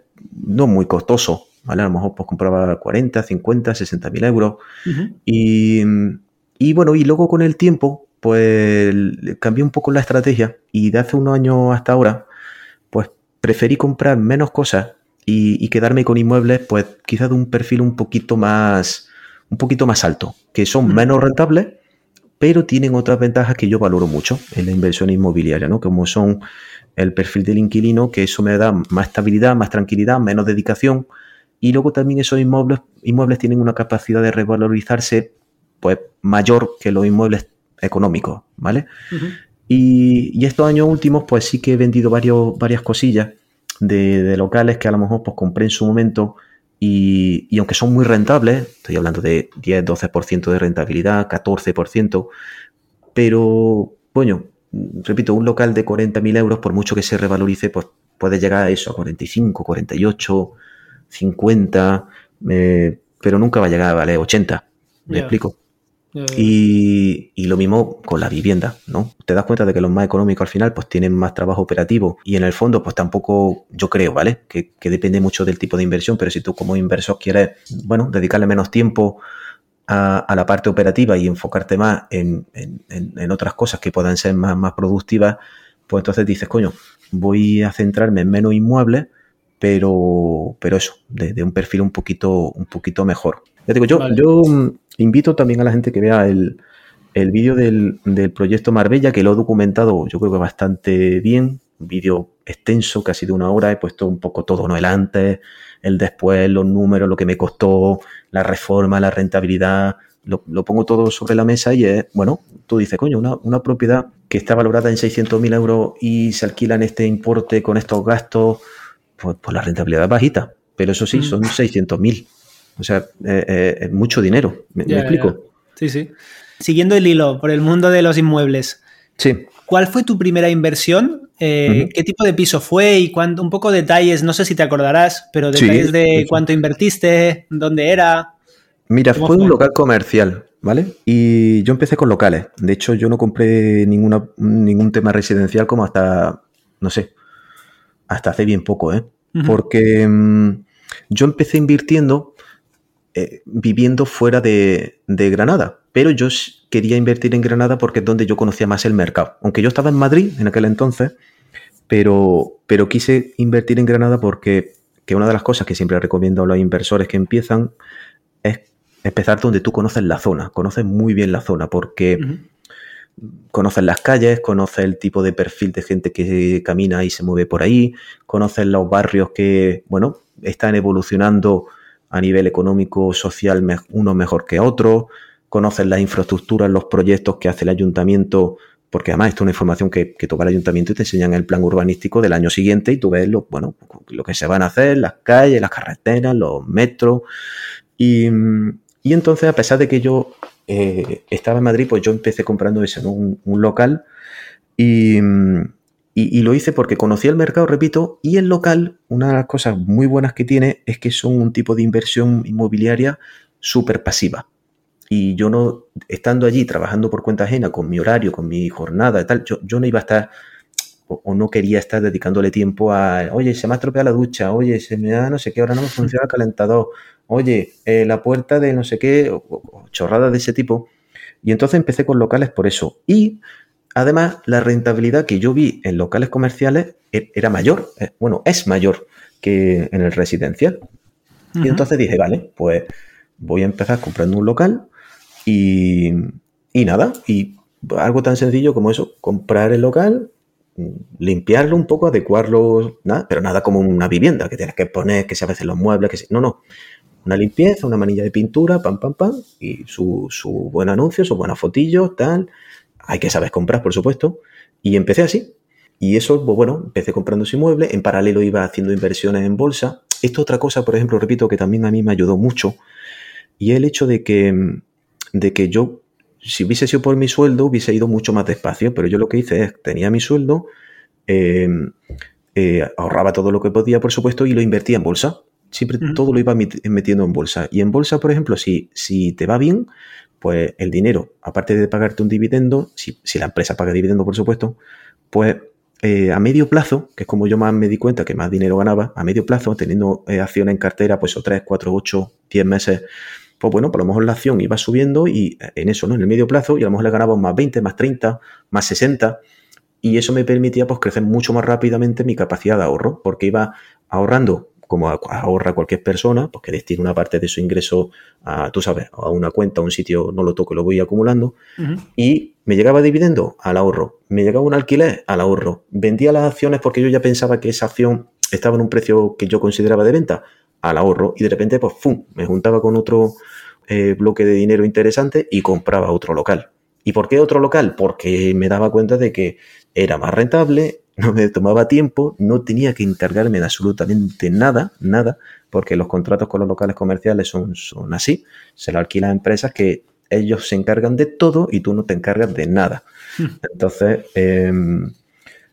no muy costosos, ¿vale? A lo mejor pues compraba 40, 50, 60 mil euros. y, y bueno, y luego con el tiempo, pues cambié un poco la estrategia y de hace unos años hasta ahora, preferí comprar menos cosas y, quedarme con inmuebles, pues quizás de un perfil un poquito más, un poquito más alto, que son menos rentables, pero tienen otras ventajas que yo valoro mucho en la inversión inmobiliaria, ¿no? Como son el perfil del inquilino, que eso me da más estabilidad, más tranquilidad, menos dedicación. Y luego también esos inmuebles, inmuebles tienen una capacidad de revalorizarse pues mayor que los inmuebles económicos, ¿vale? Y, estos años últimos, pues sí que he vendido varios, varias cosillas de, locales que a lo mejor pues compré en su momento y, aunque son muy rentables, estoy hablando de 10, 12% de rentabilidad, 14%, pero, bueno, repito, un local de 40.000 euros, por mucho que se revalorice, pues puede llegar a eso, a 45, 48, 50, pero nunca va a llegar a valer 80. ¿Me explico? Y, lo mismo con la vivienda, ¿no? Te das cuenta de que los más económicos al final pues tienen más trabajo operativo y en el fondo pues tampoco, yo creo, ¿vale? Que, depende mucho del tipo de inversión, pero si tú como inversor quieres, bueno, dedicarle menos tiempo a, la parte operativa y enfocarte más en, otras cosas que puedan ser más, más productivas, pues entonces dices, coño, voy a centrarme en menos inmuebles, pero, pero eso, de, un perfil un poquito, un poquito mejor. Ya digo, yo, yo Invito también a la gente que vea el, vídeo del, proyecto Marbella, que lo he documentado yo creo que bastante bien, un vídeo extenso, casi de una hora, he puesto un poco todo, ¿no? El antes, el después, los números, lo que me costó, la reforma, la rentabilidad, lo, pongo todo sobre la mesa y es, bueno, tú dices, coño, una, propiedad que está valorada en 600.000 euros y se alquila en este importe con estos gastos, pues, pues la rentabilidad es bajita, pero eso sí, mm. son 600.000. O sea, eh, eh, es mucho dinero. ¿Me, explico? Sí, sí. Siguiendo el hilo por el mundo de los inmuebles. Sí. ¿Cuál fue tu primera inversión? Eh, ¿Qué tipo de piso fue? Y cuánto, un poco detalles, no sé si te acordarás, pero detalles de cuánto invertiste, dónde era. Mira, fue, un local comercial, ¿vale? Y yo empecé con locales. De hecho, yo no compré ninguna, ningún tema residencial como hasta, no sé, hasta hace bien poco, ¿eh? Porque mm, yo empecé invirtiendo eh, viviendo fuera de, Granada. Pero yo quería invertir en Granada porque es donde yo conocía más el mercado. Aunque yo estaba en Madrid en aquel entonces, pero, pero quise invertir en Granada porque que una de las cosas que siempre recomiendo a los inversores que empiezan es empezar donde tú conoces la zona, conoces muy bien la zona, porque conoces las calles, conoces el tipo de perfil de gente que camina y se mueve por ahí, conoces los barrios que, bueno, están evolucionando a nivel económico, social, uno mejor que otro, conocen las infraestructuras, los proyectos que hace el ayuntamiento, porque además esto es una información que, toca el ayuntamiento y te enseñan el plan urbanístico del año siguiente y tú ves lo, bueno, lo que se van a hacer, las calles, las carreteras, los metros. Y, entonces, a pesar de que yo eh, estaba en Madrid, pues yo empecé comprando ese, un, un, local y, y, lo hice porque conocí el mercado, repito, y el local, una de las cosas muy buenas que tiene es que son un tipo de inversión inmobiliaria súper pasiva. Y yo no, estando allí trabajando por cuenta ajena, con mi horario, con mi jornada y tal, yo, yo no iba a estar o, no quería estar dedicándole tiempo a, oye, se me ha estropeado la ducha, oye, se me da no sé qué, ahora no me funciona el calentador, oye, eh, la puerta de no sé qué, o chorradas de ese tipo. Y entonces empecé con locales por eso. Y Además, la rentabilidad que yo vi en locales comerciales e-, era mayor, eh, bueno, es mayor que en el residencial. Y entonces dije, vale, pues voy a empezar comprando un local y, nada, y algo tan sencillo como eso, comprar el local, limpiarlo un poco, adecuarlo, nada, pero nada como una vivienda, que tienes que poner, que se a veces los muebles, que no, no, una limpieza, una manilla de pintura, pam, pam, pam, y su, su buen anuncio, sus buenas fotillos, tal, hay que saber comprar, por supuesto. Y empecé así. Y eso, pues bueno, empecé comprando ese inmueble, en paralelo iba haciendo inversiones en bolsa. Esto otra cosa, por ejemplo, repito, que también a mí me ayudó mucho, y el hecho de que, de que yo, si hubiese sido por mi sueldo, hubiese ido mucho más despacio, pero yo lo que hice es, tenía mi sueldo, em, eh, ahorraba todo lo que podía, por supuesto, y lo invertía en bolsa. Siempre todo lo iba metiendo en bolsa. Y en bolsa, por ejemplo, si, si te va bien, pues el dinero, aparte de pagarte un dividendo, si, si la empresa paga dividendo, por supuesto, pues eh, a medio plazo, que es como yo más me di cuenta que más dinero ganaba, a medio plazo, teniendo eh, acciones en cartera, pues o 3, 4, 8, 10 meses, pues bueno, por lo mejor la acción iba subiendo y eh, en eso, ¿no? En el medio plazo, y a lo mejor le ganaba más 20, más 30, más 60, y eso me permitía pues crecer mucho más rápidamente mi capacidad de ahorro, porque iba ahorrando como ahorra cualquier persona, pues que destina una parte de su ingreso a, tú sabes, a una cuenta, a un sitio, no lo toco, lo voy acumulando, y me llegaba dividendo al ahorro, me llegaba un alquiler al ahorro, vendía las acciones porque yo ya pensaba que esa acción estaba en un precio que yo consideraba de venta, al ahorro, y de repente, pues, ¡fum!, me juntaba con otro eh, bloque de dinero interesante y compraba otro local. ¿Y por qué otro local? Porque me daba cuenta de que era más rentable, no me tomaba tiempo, no tenía que encargarme de absolutamente nada, nada, porque los contratos con los locales comerciales son, son así, se lo alquilan a empresas que ellos se encargan de todo y tú no te encargas de nada. Hmm. Entonces, em,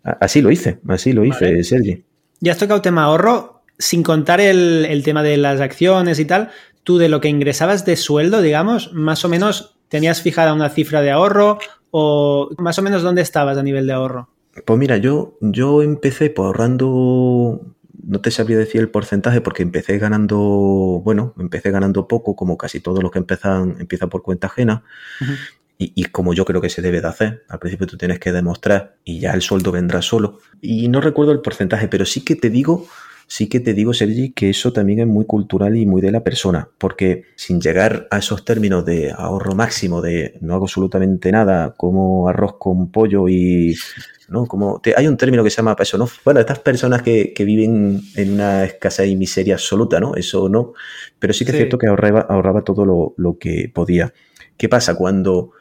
así lo hice, así lo hice, Sergi. Ya has tocado tema ahorro, sin contar el, el tema de las acciones y tal, tú de lo que ingresabas de sueldo, digamos, más o menos tenías fijada una cifra de ahorro o más o menos dónde estabas a nivel de ahorro. Pues mira, yo, yo empecé pues, ahorrando, no te sabría decir el porcentaje porque empecé ganando, bueno, empecé ganando poco, como casi todos los que empiezan, empiezan por cuenta ajena. y, y, como yo creo que se debe de hacer. Al principio tú tienes que demostrar y ya el sueldo vendrá solo. Y no recuerdo el porcentaje, pero sí que te digo sí que te digo, Sergi, que eso también es muy cultural y muy de la persona, porque sin llegar a esos términos de ahorro máximo, de no hago absolutamente nada, como arroz con pollo y... ¿no? Como hay un término que se llama eso, ¿no? Bueno, estas personas que, viven en una escasez y miseria absoluta, ¿no? Eso no. Pero sí que es cierto que ahorraba, ahorraba todo lo, que podía. ¿Qué pasa cuando...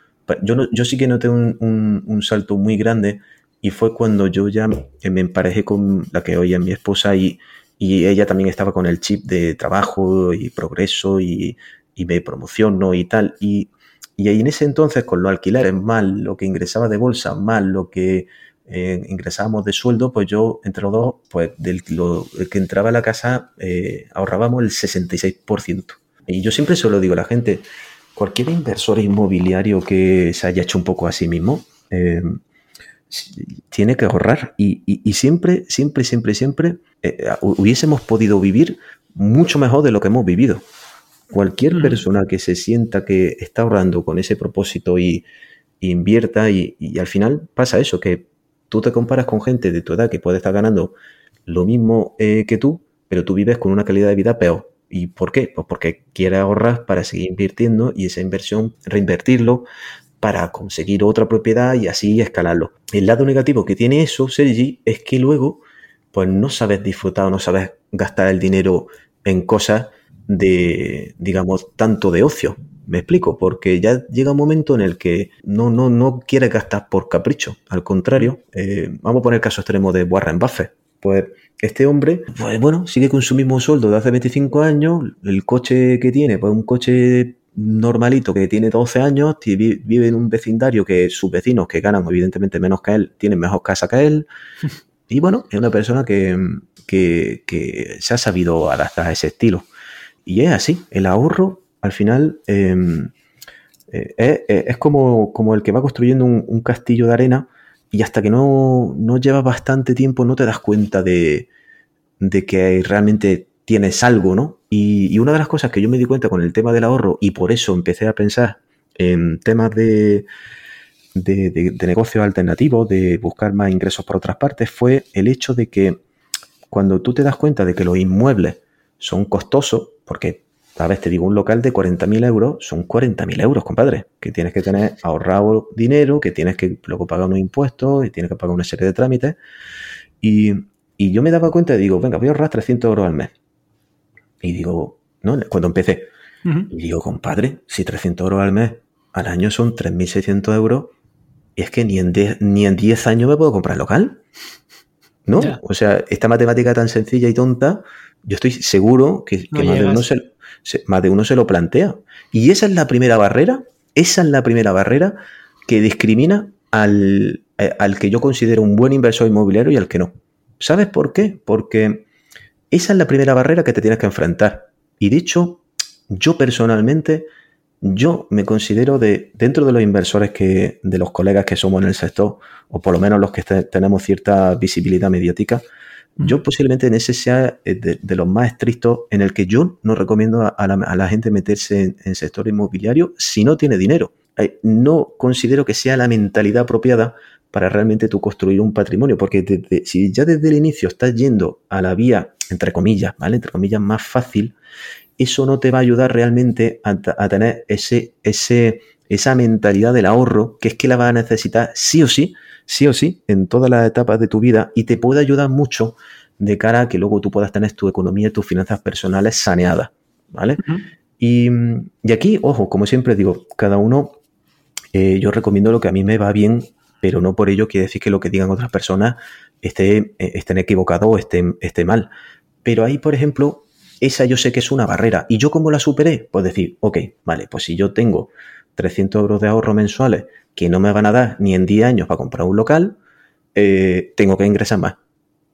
Yo, no, yo sí que noté un, un, un salto muy grande y fue cuando yo ya me emparejé con la que hoy es mi esposa y, y ella también estaba con el chip de trabajo y progreso y, y me promociono y tal. Y, y en ese entonces, con los alquileres mal, lo que ingresaba de bolsa mal, lo que eh, ingresábamos de sueldo, pues yo, entre los dos, pues del lo, que entraba a la casa, eh, ahorrábamos el 66%. Y yo siempre se lo digo a la gente, cualquier inversor inmobiliario que se haya hecho un poco a sí mismo, eh, tiene que ahorrar y, siempre, siempre, siempre, siempre eh, hubiésemos podido vivir mucho mejor de lo que hemos vivido. Cualquier persona que se sienta que está ahorrando con ese propósito y, invierta y, al final pasa eso, que tú te comparas con gente de tu edad que puede estar ganando lo mismo eh, que tú, pero tú vives con una calidad de vida peor. ¿Y por qué? Pues porque quiere ahorrar para seguir invirtiendo y esa inversión reinvertirlo para conseguir otra propiedad y así escalarlo. El lado negativo que tiene eso, Sergi, es que luego pues no sabes disfrutar o no sabes gastar el dinero en cosas de, digamos, tanto de ocio. Me explico, porque ya llega un momento en el que no, no, no quieres gastar por capricho. Al contrario, eh, vamos a poner el caso extremo de Warren Buffett. Pues este hombre, pues bueno, sigue con su mismo sueldo de hace 25 años, el coche que tiene, pues un coche normalito que tiene 12 años, vive en un vecindario que sus vecinos que ganan evidentemente menos que él, tienen mejor casa que él. Y bueno, es una persona que, que, se ha sabido adaptar a ese estilo. Y es así, el ahorro al final em, eh, es, como, como, el que va construyendo un, castillo de arena y hasta que no, no lleva bastante tiempo no te das cuenta de, de que realmente tienes algo, ¿no? Y, una de las cosas que yo me di cuenta con el tema del ahorro y por eso empecé a pensar en temas de, de, negocios alternativos, de buscar más ingresos por otras partes, fue el hecho de que cuando tú te das cuenta de que los inmuebles son costosos, porque a veces te digo, un local de 40.000 euros son 40.000 euros, compadre, que tienes que tener ahorrado dinero, que tienes que luego pagar unos impuestos y tienes que pagar una serie de trámites. Y, y yo me daba cuenta y digo, venga, voy a ahorrar 300 euros al mes. Y digo, ¿no? Cuando empecé, y digo, compadre, si 300 euros al mes al año son 3.600 euros, es que ni en, ni en 10 años me puedo comprar local. ¿No? O sea, esta matemática tan sencilla y tonta, yo estoy seguro que, más, de uno se, más de uno se lo plantea. Y esa es la primera barrera, esa es la primera barrera que discrimina al, eh, al que yo considero un buen inversor inmobiliario y al que no. ¿Sabes por qué? Porque esa es la primera barrera que te tienes que enfrentar. Y dicho, yo personalmente, yo me considero de, dentro de los inversores que, de los colegas que somos en el sector, o por lo menos los que tenemos cierta visibilidad mediática, yo posiblemente en ese sea eh, de, los más estrictos en el que yo no recomiendo a, la, gente meterse en, en, sector inmobiliario si no tiene dinero. Eh, no considero que sea la mentalidad apropiada para realmente tú construir un patrimonio, porque si ya desde el inicio estás yendo a la vía, entre comillas, ¿vale? Entre comillas, más fácil, eso no te va a ayudar realmente a, tener ese, ese, esa mentalidad del ahorro, que es que la vas a necesitar sí o sí, sí o sí, en todas las etapas de tu vida, y te puede ayudar mucho de cara a que luego tú puedas tener tu economía y tus finanzas personales saneadas, ¿vale? y, y, aquí, ojo, como siempre digo, cada uno, eh, yo recomiendo lo que a mí me va bien pero no por ello quiere decir que lo que digan otras personas esté, eh, estén equivocado o esté, esté mal. Pero ahí, por ejemplo, esa yo sé que es una barrera. ¿Y yo cómo la superé? Pues decir, ok, vale, pues si yo tengo 300 euros de ahorro mensuales que no me van a dar ni en 10 años para comprar un local, eh, tengo que ingresar más.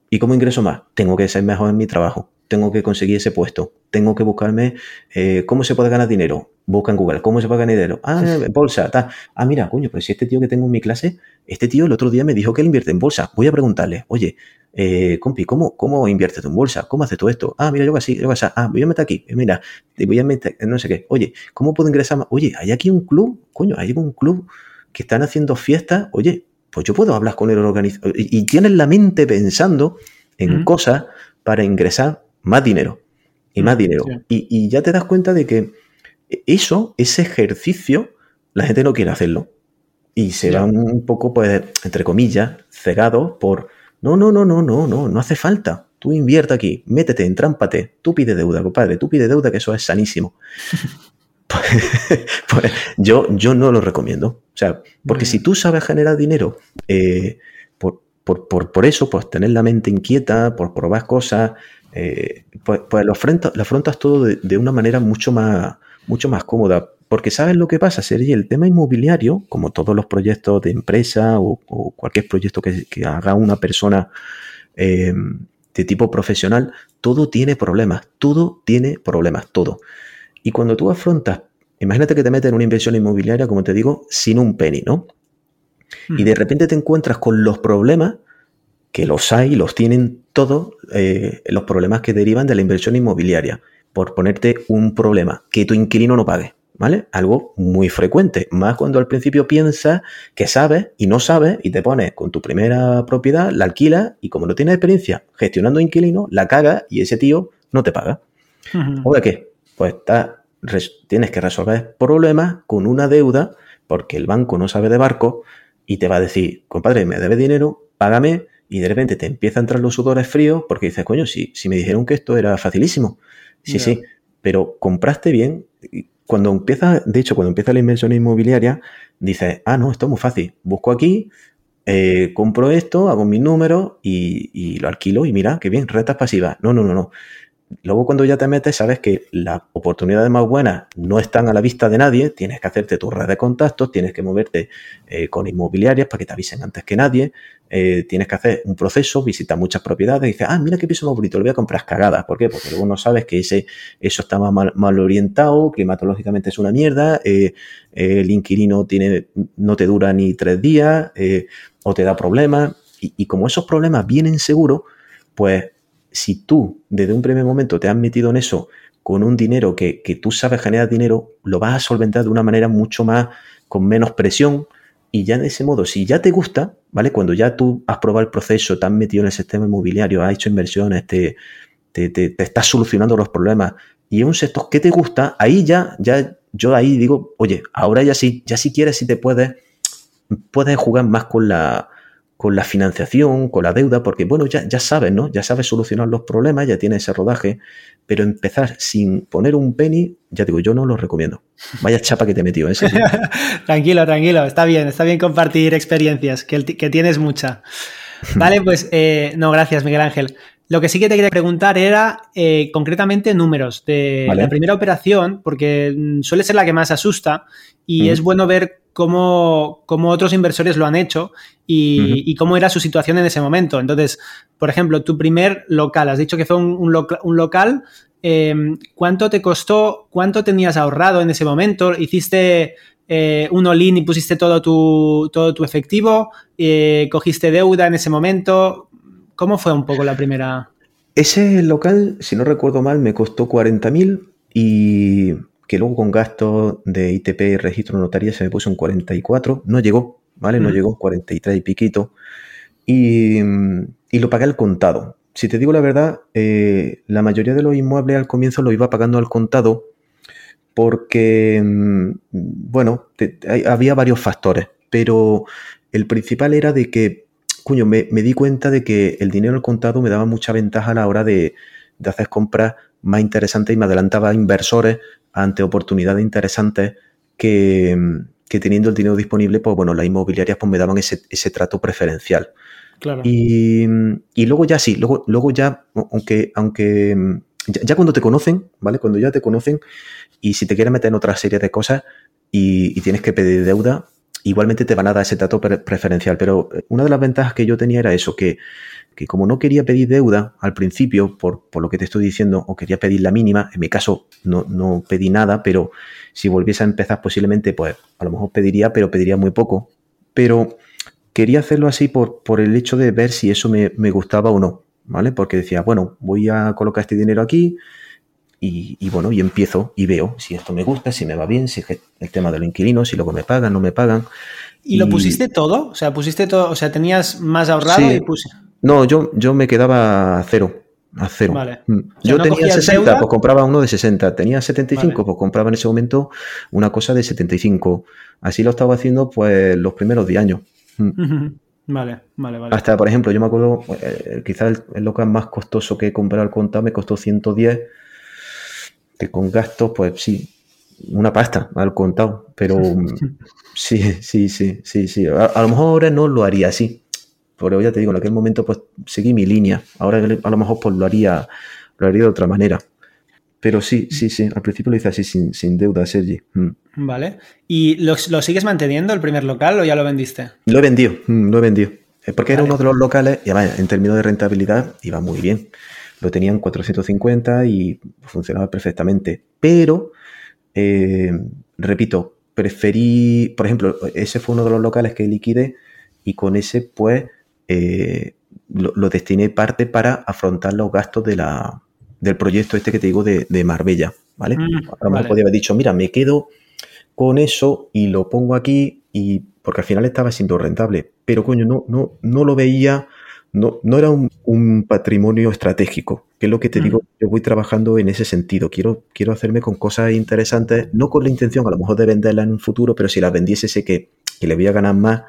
¿Y cómo ingreso más? Tengo que ser mejor en mi trabajo tengo que conseguir ese puesto, tengo que buscarme eh, cómo se puede ganar dinero. Busca en Google, ¿cómo se ganar dinero? Ah, bolsa, tal. Ah, mira, coño, pero si este tío que tengo en mi clase, este tío el otro día me dijo que él invierte en bolsa. Voy a preguntarle, oye, eh, compi, ¿cómo, ¿cómo inviertes en bolsa? ¿Cómo haces todo esto? Ah, mira, yo así, yo así. Ah, voy a meter aquí, mira, te voy a meter, no sé qué. Oye, ¿cómo puedo ingresar más? Oye, hay aquí un club, coño, hay un club que están haciendo fiestas. Oye, pues yo puedo hablar con el organizador. Y, tienes la mente pensando en cosas para ingresar más dinero y más mm, dinero. Y, ya te das cuenta de que eso, ese ejercicio, la gente no quiere hacerlo. Y se van un poco, pues, entre comillas, cegados por, no, no, no, no, no, no, no hace falta. Tú invierta aquí, métete, entrámpate, tú pide deuda, compadre, tú pide deuda, que eso es sanísimo. pues, pues yo, yo no lo recomiendo. O sea, porque si tú sabes generar dinero eh, por, por, por, por, eso, pues tener la mente inquieta, por probar cosas, eh, pues, pues lo, afrontas, todo de, una manera mucho más, mucho más cómoda. Porque sabes lo que pasa, Sergi, el tema inmobiliario, como todos los proyectos de empresa o, cualquier proyecto que, haga una persona eh, de tipo profesional, todo tiene problemas, todo tiene problemas, todo. Y cuando tú afrontas, imagínate que te metes en una inversión inmobiliaria, como te digo, sin un penny, ¿no? Y hmm. de repente te encuentras con los problemas que los hay, los tienen todos eh, los problemas que derivan de la inversión inmobiliaria. Por ponerte un problema, que tu inquilino no pague, ¿vale? Algo muy frecuente, más cuando al principio piensas que sabes y no sabes y te pones con tu primera propiedad, la alquilas y como no tienes experiencia gestionando inquilino, la cagas y ese tío no te paga. ¿O de qué? Pues tienes que resolver problemas con una deuda porque el banco no sabe de barco y te va a decir, compadre, me debe dinero, págame y de repente te empiezan a entrar los sudores fríos porque dices, coño, si, si me dijeron que esto era facilísimo. Sí, sí, pero compraste bien. Cuando empieza, de hecho, cuando empieza la inversión inmobiliaria, dices, ah, no, esto es muy fácil. Busco aquí, eh, compro esto, hago mis números y, y, lo alquilo y mira, qué bien, rentas pasivas. No, no, no, no. Luego cuando ya te metes sabes que las oportunidades más buenas no están a la vista de nadie, tienes que hacerte tu red de contactos, tienes que moverte eh, con inmobiliarias para que te avisen antes que nadie, eh, tienes que hacer un proceso, visitar muchas propiedades y dices, ah, mira qué piso más bonito, lo voy a comprar cagadas. ¿Por qué? Porque luego no sabes que ese, eso está mal, mal orientado, climatológicamente es una mierda, eh, el inquilino tiene, no te dura ni tres días o te da problemas. Y, y como esos problemas vienen seguros, pues si tú desde un primer momento te has metido en eso con un dinero que, tú sabes generar dinero, lo vas a solventar de una manera mucho más, con menos presión. Y ya de ese modo, si ya te gusta, ¿vale? Cuando ya tú has probado el proceso, te has metido en el sistema inmobiliario, has hecho inversiones, te, te, estás solucionando los problemas y es un sector que te gusta, ahí ya, ya, yo ahí digo, oye, ahora ya sí, ya si quieres, si te puedes, puedes jugar más con la, con la financiación, con la deuda, porque bueno, ya, ya sabes, ¿no? Ya sabes solucionar los problemas, ya tienes ese rodaje, pero empezar sin poner un penny, ya digo, yo no lo recomiendo. Vaya chapa que te metió ese. tranquilo, tranquilo, está bien, está bien compartir experiencias, que, que tienes mucha. Vale, pues eh, no, gracias, Miguel Ángel. Lo que sí que te quería preguntar era eh, concretamente números de la primera operación, porque mm, suele ser la que más asusta y es bueno ver cómo, otros inversores lo han hecho y, cómo era su situación en ese momento. Entonces, por ejemplo, tu primer local, has dicho que fue un, local, em, ¿cuánto te costó? ¿Cuánto tenías ahorrado en ese momento? ¿Hiciste eh, un all-in y pusiste todo tu, todo tu efectivo? Eh, ¿Cogiste deuda en ese momento? ¿Cómo fue un poco la primera? Ese local, si no recuerdo mal, me costó 40.000 y que luego con gastos de ITP y registro notaría se me puso en 44. No llegó, ¿vale? No llegó, 43 y piquito. Y, y, lo pagué al contado. Si te digo la verdad, eh, la mayoría de los inmuebles al comienzo lo iba pagando al contado porque, mm, bueno, había varios factores, pero el principal era de que cuño, me, di cuenta de que el dinero al contado me daba mucha ventaja a la hora de, hacer compras más interesantes y me adelantaba a inversores ante oportunidades interesantes que, teniendo el dinero disponible, pues bueno, las inmobiliarias pues me daban ese, trato preferencial. Claro. Y, luego ya sí, luego, luego ya, aunque, aunque ya, cuando te conocen, ¿vale? Cuando ya te conocen y si te quieres meter en otra serie de cosas y, y tienes que pedir deuda, igualmente te van a dar ese trato preferencial. Pero eh, una de las ventajas que yo tenía era eso, que, como no quería pedir deuda al principio, por, lo que te estoy diciendo, o quería pedir la mínima, en mi caso no, no pedí nada, pero si volviese a empezar posiblemente, pues a lo mejor pediría, pero pediría muy poco. Pero quería hacerlo así por, por el hecho de ver si eso me, me gustaba o no, ¿vale? Porque decía, bueno, voy a colocar este dinero aquí, y, bueno, y empiezo y veo si esto me gusta, si me va bien, si el tema de los inquilinos, si luego me pagan, no me pagan. ¿Y, lo pusiste todo? O sea, pusiste todo, o sea, tenías más ahorrado y puse. No, yo, yo me quedaba a cero. A cero. Vale. Mm. yo tenía 60, pues compraba uno de 60. Tenía 75, pues compraba en ese momento una cosa de 75. Así lo estaba haciendo pues los primeros 10 años. Mm. Vale, vale, vale. Hasta, por ejemplo, yo me acuerdo, eh, quizás el, local más costoso que he comprado al contado me costó 110 que con gastos, pues sí, una pasta al contado, pero sí, sí, sí, sí, sí. A, lo mejor ahora no lo haría así, pero ya te digo, en aquel momento pues seguí mi línea, ahora a lo mejor pues lo haría, lo haría de otra manera. Pero sí, sí, sí, al principio lo hice así sin, deuda, Sergi. Mm. Vale. ¿Y lo, sigues manteniendo el primer local o ya lo vendiste? Lo he vendido, mm, lo he vendido. Porque era uno de los locales, y además, en términos de rentabilidad, iba muy bien lo tenían 450 y funcionaba perfectamente. Pero, eh, repito, preferí, por ejemplo, ese fue uno de los locales que liquidé y con ese pues eh, lo, destiné parte para afrontar los gastos de la, del proyecto este que te digo de, Marbella, ¿vale? Mm, a lo mejor podría haber dicho, mira, me quedo con eso y lo pongo aquí y porque al final estaba siendo rentable, pero coño, no, no, no lo veía no, no era un, patrimonio estratégico, que es lo que te digo, yo voy trabajando en ese sentido. Quiero, quiero hacerme con cosas interesantes, no con la intención a lo mejor de venderla en un futuro, pero si las vendiese sé que, le voy a ganar más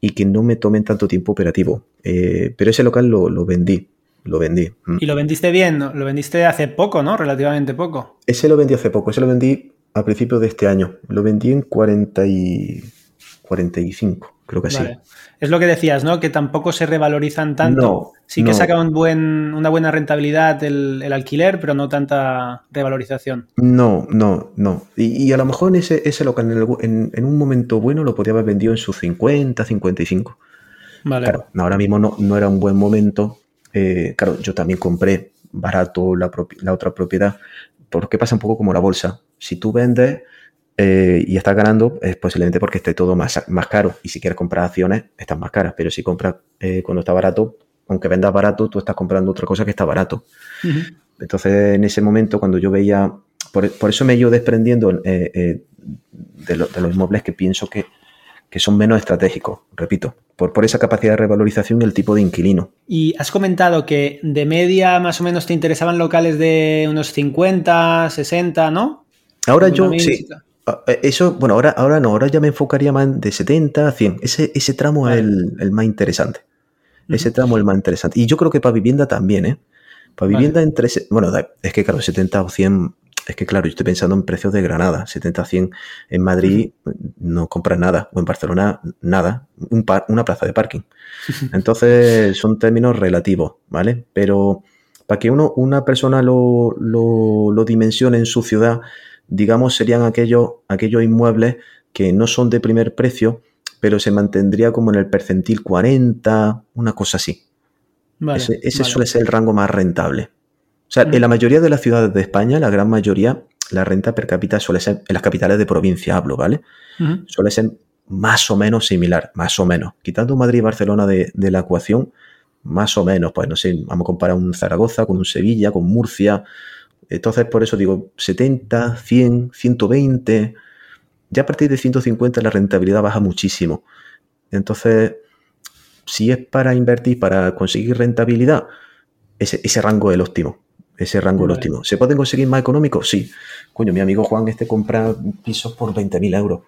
y que no me tomen tanto tiempo operativo. Eh, pero ese local lo, vendí, lo vendí. Mm. ¿Y lo vendiste bien? ¿Lo vendiste hace poco, no? Relativamente poco. Ese lo vendí hace poco, ese lo vendí a principios de este año. Lo vendí en 40 y 45 creo que sí. Es lo que decías, ¿no? Que tampoco se revalorizan tanto. sí que saca un buen, una buena rentabilidad el, alquiler, pero no tanta revalorización. No, no, no. Y, a lo mejor en ese, ese local, en, un momento bueno, lo podía haber vendido en sus 50, 55. Vale. Claro, ahora mismo no, no era un buen momento. Eh, claro, yo también compré barato la, la otra propiedad, porque pasa un poco como la bolsa. Si tú vendes eh, y estás ganando es posiblemente porque esté todo más, más caro. Y si quieres comprar acciones, están más caras. Pero si compras eh, cuando está barato, aunque vendas barato, tú estás comprando otra cosa que está barato. Entonces, en ese momento, cuando yo veía, por, eso me he ido desprendiendo eh, de, los inmuebles que pienso que, que son menos estratégicos, repito, por, por, esa capacidad de revalorización y el tipo de inquilino. Y has comentado que de media más o menos te interesaban locales de unos 50, 60, ¿no? Ahora yo, sí, eso, bueno, ahora, ahora no, ahora ya me enfocaría más de 70 a 100. Ese, ese tramo es el, más interesante. Ese tramo es el más interesante. Y yo creo que para vivienda también, ¿eh? Para vivienda entre... Bueno, es que claro, 70 o 100... Es que claro, yo estoy pensando en precios de Granada. 70 a 100 en Madrid no compras nada. O en Barcelona nada. una plaza de parking. Entonces son términos relativos, ¿vale? Pero para que uno, una persona lo, lo, dimensione en su ciudad, digamos, serían aquellos, aquellos inmuebles que no son de primer precio, pero se mantendría como en el percentil 40, una cosa así ese, suele ser el rango más rentable. O sea, en la mayoría de las ciudades de España, la gran mayoría, la renta per cápita suele ser, en las capitales de provincia hablo, ¿vale? Suele ser más o menos similar, más o menos. Quitando Madrid y Barcelona de, la ecuación, más o menos, pues no sé, vamos a comparar un Zaragoza con un Sevilla, con Murcia. Entonces, por eso digo, 70, 100, 120. Ya a partir de 150 la rentabilidad baja muchísimo. Entonces, si es para invertir, para conseguir rentabilidad, ese, rango es el óptimo. Ese rango es el óptimo. ¿Se pueden conseguir más económicos? Sí. Coño, mi amigo Juan este compra pisos por 20.000 euros.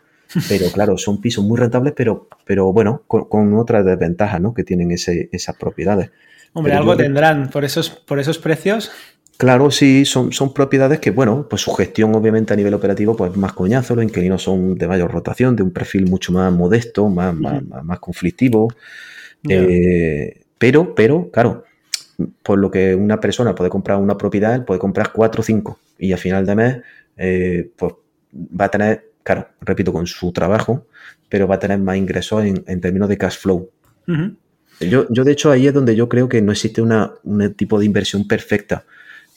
Pero claro, son pisos muy rentables, pero, pero bueno, con, otras desventajas ¿no? que tienen ese, esas propiedades. Hombre, algo tendrán por esos, por esos precios. Claro, sí, son, son propiedades que, bueno, pues su gestión obviamente a nivel operativo pues más coñazo, los inquilinos son de mayor rotación, de un perfil mucho más modesto, más, más, más conflictivo. Eh, pero, pero, claro, por lo que una persona puede comprar una propiedad, puede comprar cuatro o cinco y al final de mes, eh, pues va a tener, claro, repito, con su trabajo, pero va a tener más ingresos en, términos de cash flow. yo, yo, de hecho, ahí es donde yo creo que no existe una, un tipo de inversión perfecta.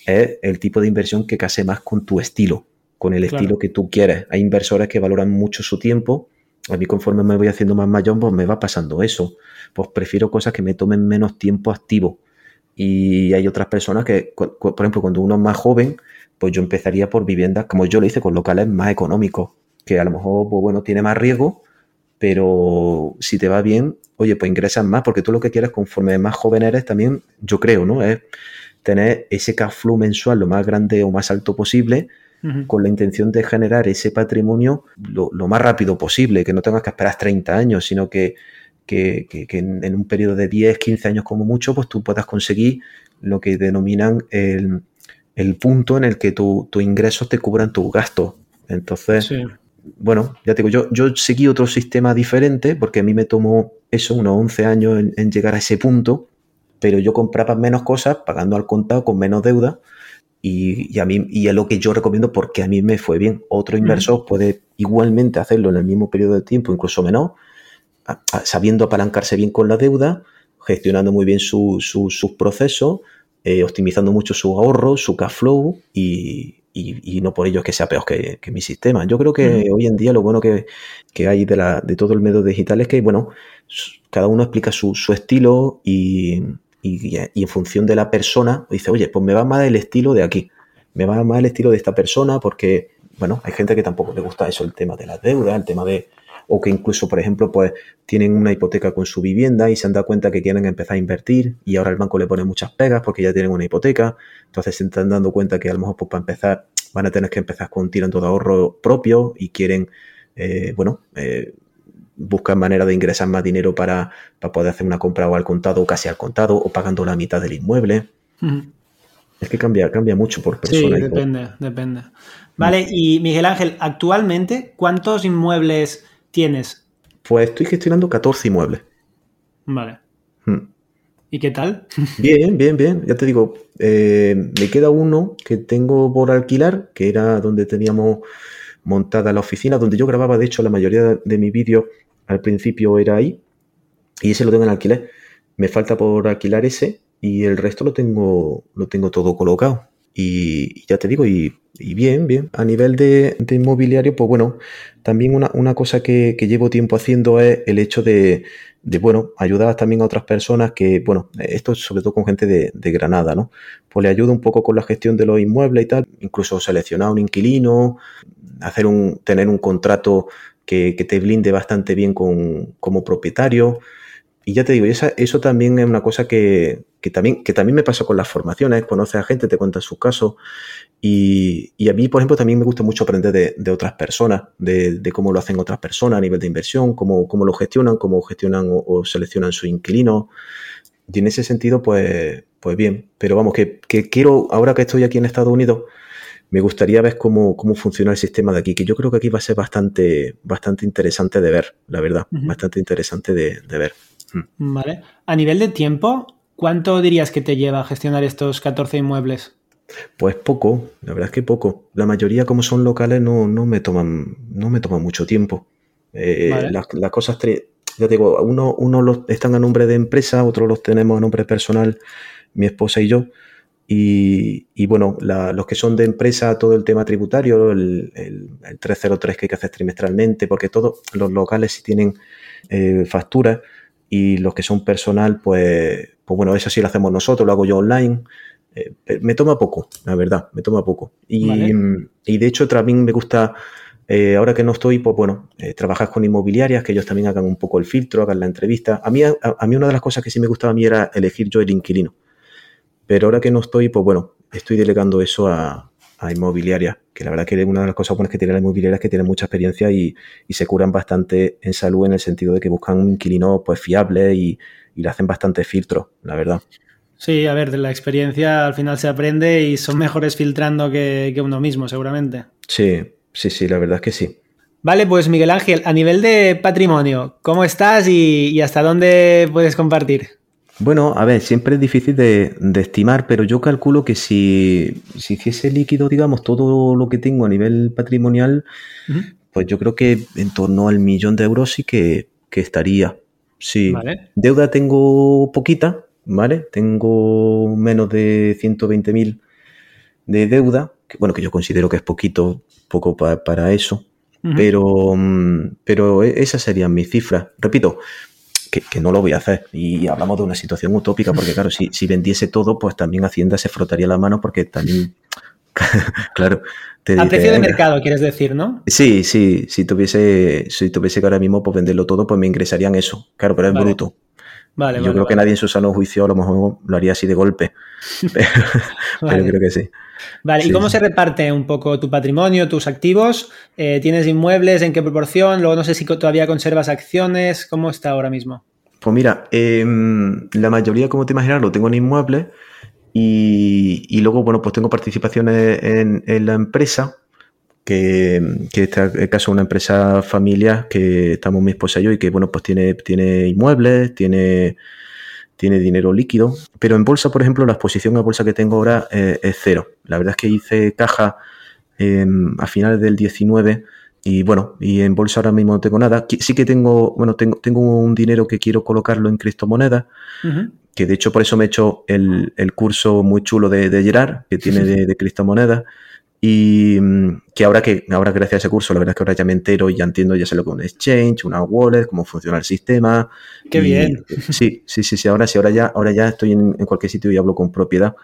Es el tipo de inversión que case más con tu estilo, con el estilo que tú quieres. Hay inversores que valoran mucho su tiempo a mí conforme me voy haciendo más mayor, pues me va pasando eso. Pues prefiero cosas que me tomen menos tiempo activo. Y hay otras personas que, por ejemplo, cuando uno es más joven, pues yo empezaría por viviendas, como yo lo hice, con locales más económicos, que a lo mejor, pues bueno, tiene más riesgo, pero si te va bien, oye, pues ingresas más, porque tú lo que quieres, conforme más joven eres, también, yo creo, ¿no? Es tener ese cash flow mensual lo más grande o más alto posible, con la intención de generar ese patrimonio lo, más rápido posible, que no tengas que esperar 30 años, sino que, que, en, un periodo de 10, 15 años como mucho, pues tú puedas conseguir lo que denominan el, punto en el que tus ingresos te cubran tus gastos. Entonces, bueno, ya te digo, yo, yo seguí otro sistema diferente porque a mí me tomó eso, unos 11 años en llegar a ese punto, pero yo compraba menos cosas pagando al contado con menos deuda y, a mí, y es lo que yo recomiendo porque a mí me fue bien. Otro inversor puede igualmente hacerlo en el mismo periodo de tiempo, incluso menor, sabiendo apalancarse bien con la deuda, gestionando muy bien sus procesos, eh, optimizando mucho su ahorro, su cash flow y, no por ello que sea peor que, mi sistema. Yo creo que hoy en día lo bueno que, hay de, la, de todo el medio digital es que, bueno, cada uno explica su, su estilo y, y, en función de la persona, dice, oye, pues me va más el estilo de aquí, me va más el estilo de esta persona porque, bueno, hay gente que tampoco le gusta eso, el tema de las deudas, el tema de, o que incluso, por ejemplo, pues tienen una hipoteca con su vivienda y se han dado cuenta que quieren empezar a invertir y ahora el banco le pone muchas pegas porque ya tienen una hipoteca, entonces se están dando cuenta que a lo mejor pues, para empezar van a tener que empezar con tirando de ahorro propio y quieren, eh, bueno, eh, buscan manera de ingresar más dinero para, poder hacer una compra o al contado o casi al contado o pagando la mitad del inmueble. Es que cambia, cambia mucho por persona. Sí, depende, depende. Vale, y Miguel Ángel, actualmente, ¿cuántos inmuebles tienes? Pues estoy gestionando 14 inmuebles. Vale. Hmm. ¿Y qué tal? Bien, bien, bien. Ya te digo, eh, me queda uno que tengo por alquilar, que era donde teníamos montada la oficina, donde yo grababa, de hecho, la mayoría de mi vídeo al principio era ahí y ese lo tengo en alquiler. Me falta por alquilar ese y el resto lo tengo, lo tengo todo colocado. Y, ya te digo, y, bien, bien. A nivel de, inmobiliario, pues bueno, también una, cosa que, llevo tiempo haciendo es el hecho de, bueno, ayudar también a otras personas que, bueno, esto sobre todo con gente de, Granada, ¿no? Pues le ayudo un poco con la gestión de los inmuebles y tal, incluso seleccionar un inquilino, hacer un, tener un contrato que, te blinde bastante bien con, como propietario. Y ya te digo, eso también es una cosa que, también, que también me pasa con las formaciones. Conoces a gente, te cuentan sus casos. Y, a mí, por ejemplo, también me gusta mucho aprender de, otras personas, de, cómo lo hacen otras personas a nivel de inversión, cómo, cómo lo gestionan, cómo gestionan o, seleccionan su inquilino. y en ese sentido, pues, pues bien. Pero vamos, que quiero, ahora que estoy aquí en Estados Unidos, me gustaría ver cómo, cómo funciona el sistema de aquí, que yo creo que aquí va a ser bastante, bastante interesante de ver, la verdad, bastante interesante de, ver. Mm. Vale. A nivel de tiempo, ¿cuánto dirías que te lleva a gestionar estos 14 inmuebles? Pues poco, la verdad es que poco. La mayoría, como son locales, no, no me toman, no me toman mucho tiempo. Eh, las, cosas, ya digo, uno, uno los están a nombre de empresa, otros los tenemos a nombre personal, mi esposa y yo. Y, bueno, los que son de empresa, todo el tema tributario, el, 303 que hay que hacer trimestralmente, porque todos los locales sí tienen eh, facturas y los que son personal, pues, pues bueno, eso sí lo hacemos nosotros, lo hago yo online. Eh, me toma poco, la verdad, me toma poco. Y, y de hecho también me gusta, eh, ahora que no estoy, pues bueno, trabajar con inmobiliarias, que ellos también hagan un poco el filtro, hagan la entrevista. A mí, a mí una de las cosas que sí me gustaba a mí era elegir yo el inquilino. Pero ahora que no estoy, pues bueno, estoy delegando eso a, a inmobiliaria, que la verdad que una de las cosas buenas que tiene la inmobiliaria es que tiene mucha experiencia y, se curan bastante en salud en el sentido de que buscan un inquilino pues fiable y, le hacen bastante filtro, la verdad. Sí, a ver, de la experiencia al final se aprende y son mejores filtrando que, uno mismo, seguramente. Sí, sí, sí, la verdad es que sí. Vale, pues Miguel Ángel, a nivel de patrimonio, ¿cómo estás y hasta dónde puedes compartir? Bueno, a ver, siempre es difícil de, estimar, pero yo calculo que si, si hiciese líquido, digamos, todo lo que tengo a nivel patrimonial, pues yo creo que en torno al millón de euros sí que, estaría. Sí. Deuda tengo poquita, ¿vale? Tengo menos de 120.000 de deuda, que, bueno, que yo considero que es poquito, poco para eso. Pero, mm, pero e, esas serían mis cifras. Repito, que, no lo voy a hacer. Y hablamos de una situación utópica, porque claro, si, si vendiese todo, pues también Hacienda se frotaría la mano porque también, claro. Te a precio de mercado, quieres decir, ¿no? Sí, sí, si tuviese, si tuviese que ahora mismo pues venderlo todo, pues me ingresarían eso. Claro, pero es bruto. Vale, Yo creo que nadie en su sano juicio a lo mejor lo haría así de golpe. pero creo que sí. Vale, ¿y cómo se reparte un poco tu patrimonio, tus activos? Eh, ¿Tienes inmuebles? ¿En qué proporción? Luego no sé si todavía conservas acciones. ¿Cómo está ahora mismo? Pues mira, em, la mayoría, como te imaginas, lo tengo en inmuebles y, luego, bueno, pues tengo participaciones en, la empresa, que, que este caso es una empresa familiar que estamos mi esposa y yo y que, bueno, pues tiene, tiene inmuebles, tiene tiene dinero líquido, pero en bolsa, por ejemplo, la exposición a bolsa que tengo ahora eh, es cero. La verdad es que hice caja em, a finales del 19 y bueno, y en bolsa ahora mismo no tengo nada. Sí que tengo, bueno, tengo, tengo un dinero que quiero colocarlo en criptomonedas, que de hecho por eso me he hecho el, curso muy chulo de, de Gerard, que tiene de, de criptomonedas. Y mm, que ahora que ahora gracias a ese curso, la verdad es que ahora ya me entero y ya entiendo, ya sé lo que es un exchange, una wallet, cómo funciona el sistema. Qué bien. Sí, sí, sí, sí. Ahora sí, ahora ya, ahora ya estoy en, en, cualquier sitio y hablo con propiedad.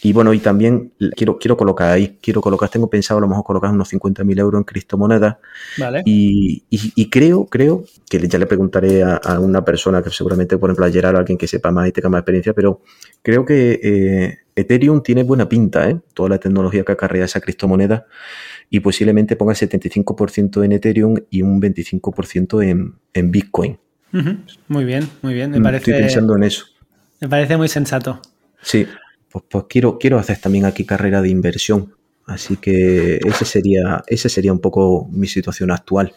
Y bueno, y también quiero, quiero colocar ahí, quiero colocar, tengo pensado a lo mejor colocar unos 50.000 euros en criptomonedas. Vale. Y, y, creo, creo, que ya le preguntaré a, una persona que seguramente, por ejemplo, a a alguien que sepa más y tenga más experiencia, pero creo que eh, Ethereum tiene buena pinta, ¿eh? Toda la tecnología que acarrea esa criptomoneda y posiblemente ponga el 75% en Ethereum y un 25% en, en Bitcoin. Muy bien, muy bien. Me parece, Estoy pensando en eso. Me parece muy sensato. Sí, pues, pues quiero, quiero hacer también aquí carrera de inversión. Así que ese sería, ese sería un poco mi situación actual.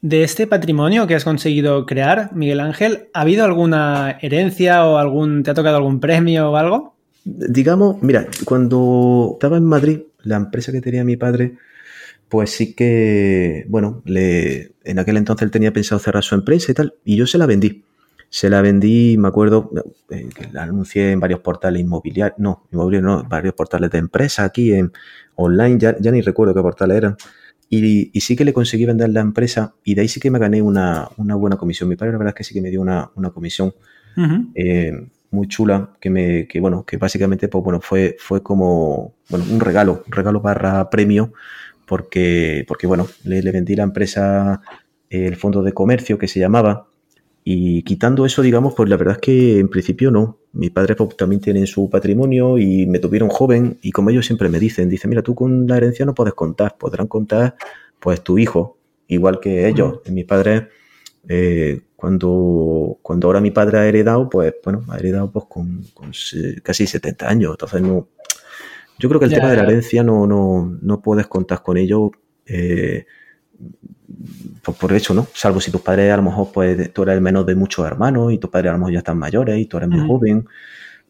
De este patrimonio que has conseguido crear, Miguel Ángel, ¿ha habido alguna herencia o algún, te ha tocado algún premio o algo? Digamos, mira, cuando estaba en Madrid, la empresa que tenía mi padre, pues sí que, bueno, le, en aquel entonces él tenía pensado cerrar su empresa y tal, y yo se la vendí. Se la vendí, me acuerdo, eh, que la anuncié en varios portales inmobiliarios, no, inmobiliarios no, varios portales de empresa aquí en online, ya, ya ni recuerdo qué portales eran. Y, sí que le conseguí vender la empresa y de ahí sí que me gané una, buena comisión. Mi padre la verdad es que sí que me dio una, comisión eh, muy chula que me, que bueno, que básicamente pues bueno, fue, fue como bueno, un regalo, un regalo barra premio, porque, porque bueno, le, vendí la empresa el fondo de comercio que se llamaba, y quitando eso, digamos, pues la verdad es que en principio no. Mis padres pues, también tienen su patrimonio y me tuvieron joven y como ellos siempre me dicen, dicen, mira, tú con la herencia no puedes contar, podrán contar pues tu hijo, igual que ellos. Mis padres Eh, cuando, cuando ahora mi padre ha heredado, pues bueno, ha heredado pues con, casi 70 años. Entonces no. Yo creo que el tema de la herencia no, no, no puedes contar con ello. Eh, pues por eso, ¿no? Salvo si tus padres a lo mejor, pues tú eres el menos de muchos hermanos y tus padres a lo mejor ya están mayores y tú eres muy joven.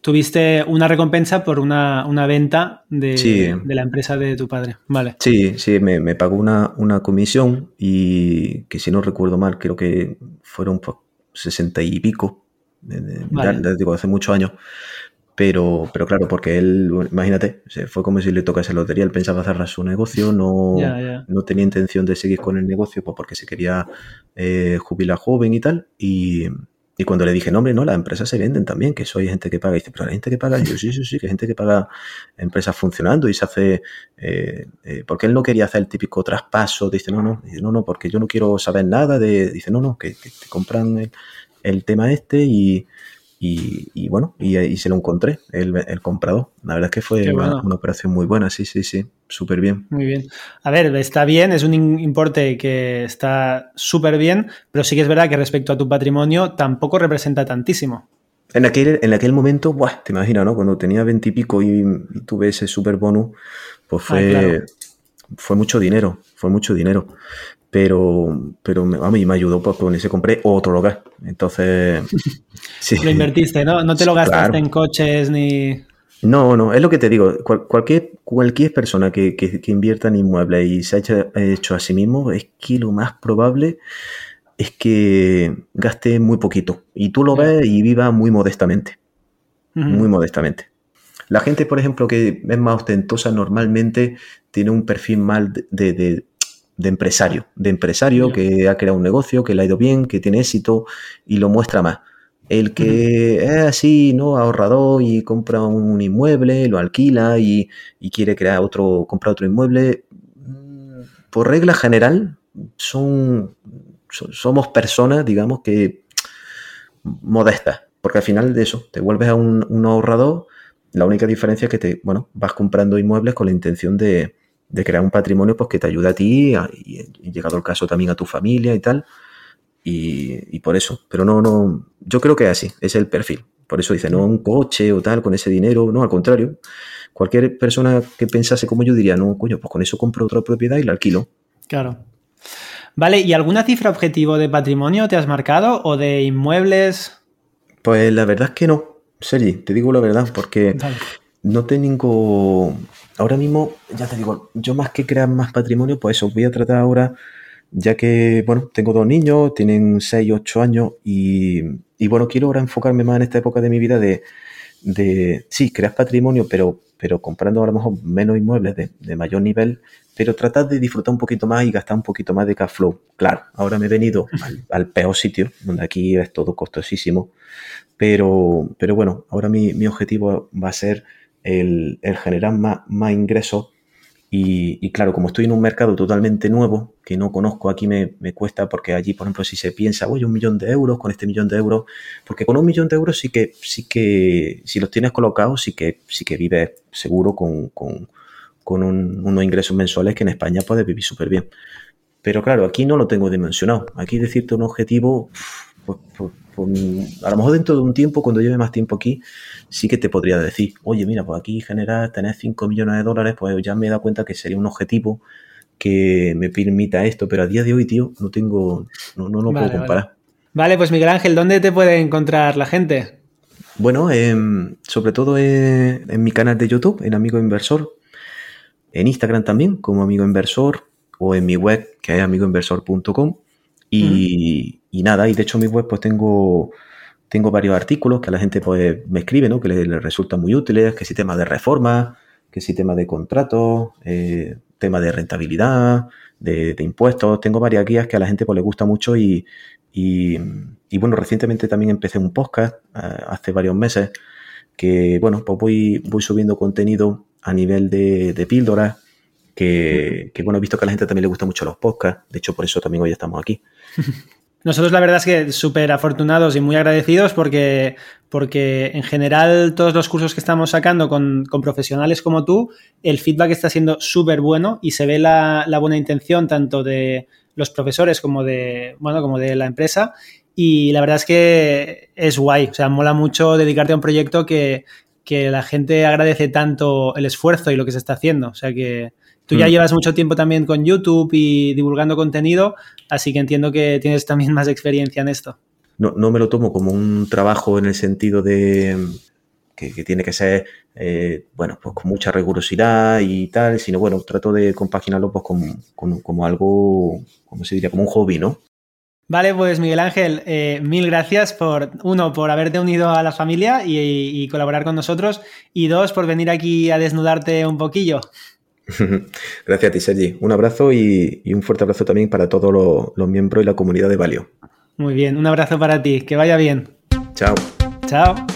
Tuviste una recompensa por una, venta de, la empresa de tu padre. Vale. Sí, sí, me, pagó una, una, comisión y que si no recuerdo mal, creo que fueron pues, sesenta y pico. digo, hace muchos años. Pero, pero claro, porque él, imagínate, fue como si le tocase lotería. Él pensaba cerrar su negocio, no, no tenía intención de seguir con el negocio pues porque se quería eh, jubilar joven y tal. Y, y cuando le dije, no, hombre, no, las empresas se venden también, que soy gente que paga. Y dice, pero la gente que paga, yo sí, sí, sí, que hay gente que paga empresas funcionando y se hace. Eh, eh, porque él no quería hacer el típico traspaso. Dice, no, no, dice, no, no, porque yo no quiero saber nada de. Dice, no, no, que, te compran el tema este y, y, bueno, y, se lo encontré, el, el, comprador. La verdad es que fue una, operación muy buena, sí, sí, sí, súper bien. Muy bien. A ver, está bien, es un importe que está súper bien, pero sí que es verdad que respecto a tu patrimonio tampoco representa tantísimo. En aquel, en aquel momento, buah, te imaginas, ¿no? Cuando tenía veintipico y, y, tuve ese super bonus, pues ah, fue, fue mucho dinero, fue mucho dinero pero, pero a mí me ayudó pues con ese compré otro local. Entonces, sí. Lo invertiste, ¿no? No te lo gastaste en coches ni... No, no, es lo que te digo. cualquier, cualquier persona que, que, invierta en inmuebles y se haya hecho a sí mismo, es que lo más probable es que gaste muy poquito. Y tú lo ves y viva muy modestamente. Muy modestamente. La gente, por ejemplo, que es más ostentosa, normalmente tiene un perfil mal de de empresario, de empresario que ha creado un negocio, que le ha ido bien, que tiene éxito y lo muestra más. El que es así, ¿no? Ahorrador y compra un inmueble, lo alquila y, quiere crear otro, comprar otro inmueble, mm, por regla general, son, somos personas, digamos, que modestas, porque al final de eso, te vuelves a un, un ahorrador, la única diferencia es que te, bueno, vas comprando inmuebles con la intención de, de crear un patrimonio pues, que te ayude a ti y, llegado el caso también a tu familia y tal. Y, por eso, pero no, no, yo creo que es así, es el perfil. Por eso dice, no un coche o tal con ese dinero, no, al contrario. Cualquier persona que pensase como yo diría, no, coño, pues con eso compro otra propiedad y la alquilo. Claro. Vale, ¿y alguna cifra objetivo de patrimonio te has marcado o de inmuebles? Pues la verdad es que no, Sergi, te digo la verdad, porque no tengo ahora mismo, ya te digo, yo más que crear más patrimonio, pues eso, voy a tratar ahora, ya que, bueno, tengo dos niños, tienen 6, 8 años y, bueno, quiero ahora enfocarme más en esta época de mi vida de, de sí, crear patrimonio, pero, pero comprando a lo mejor menos inmuebles de, mayor nivel, pero tratar de disfrutar un poquito más y gastar un poquito más de cash flow. Claro, ahora me he venido al, peor sitio, donde aquí es todo costosísimo, pero, pero bueno, ahora mi, mi objetivo va a ser el, generar más, ingresos. Y, claro, como estoy en un mercado totalmente nuevo, que no conozco, aquí me, cuesta, porque allí, por ejemplo, si se piensa, oye, un millón de euros, con este millón de euros, porque con un millón de euros sí que, sí que, si los tienes colocados, sí que, sí que vives seguro con, con, unos ingresos mensuales que en España puedes vivir súper bien. Pero claro, aquí no lo tengo dimensionado. Aquí decirte un objetivo, pues, pues, pues, a lo mejor dentro de un tiempo, cuando lleve más tiempo aquí, sí que te podría decir, oye, mira, pues aquí generar, tener 5 millones de dólares, pues ya me he dado cuenta que sería un objetivo que me permita esto, pero a día de hoy, tío, no tengo, no, no lo puedo comparar. Vale. pues Miguel Ángel, ¿dónde te puede encontrar la gente? Bueno, em, sobre todo en, mi canal de YouTube, en Amigo Inversor, en Instagram también, como Amigo Inversor, o en mi web, que es amigoinversor.com. Y, y nada, y de hecho en mi web pues tengo, tengo varios artículos que a la gente pues me escribe, ¿no? Que les, resultan muy útiles, que si tema de reforma, que si tema de contratos, eh, tema de rentabilidad, de, impuestos. Tengo varias guías que a la gente pues le gusta mucho y, y, bueno, recientemente también empecé un podcast eh, hace varios meses que bueno, pues voy, voy subiendo contenido a nivel de, de píldoras que, que, bueno, he visto que a la gente también le gusta mucho los podcasts, de hecho por eso también hoy estamos aquí. Nosotros la verdad es que súper afortunados y muy agradecidos porque, porque en general todos los cursos que estamos sacando con, profesionales como tú, el feedback está siendo súper bueno y se ve la, buena intención tanto de los profesores como de, bueno, como de la empresa. Y la verdad es que es guay, o sea, mola mucho dedicarte a un proyecto que, que la gente agradece tanto el esfuerzo y lo que se está haciendo. O sea que tú ya mm. llevas mucho tiempo también con YouTube y divulgando contenido, así que entiendo que tienes también más experiencia en esto. No, no me lo tomo como un trabajo en el sentido de que, tiene que ser, eh, bueno, pues con mucha rigurosidad y tal, sino bueno, trato de compaginarlo pues como, como algo, como se diría, como un hobby, ¿no? Vale, pues Miguel Ángel, eh, mil gracias por, uno, por haberte unido a la familia y, colaborar con nosotros, y dos, por venir aquí a desnudarte un poquillo. gracias a ti, Sergi. Un abrazo y, un fuerte abrazo también para todos los, los miembros y la comunidad de Valio. Muy bien, un abrazo para ti, que vaya bien. Chao. Chao.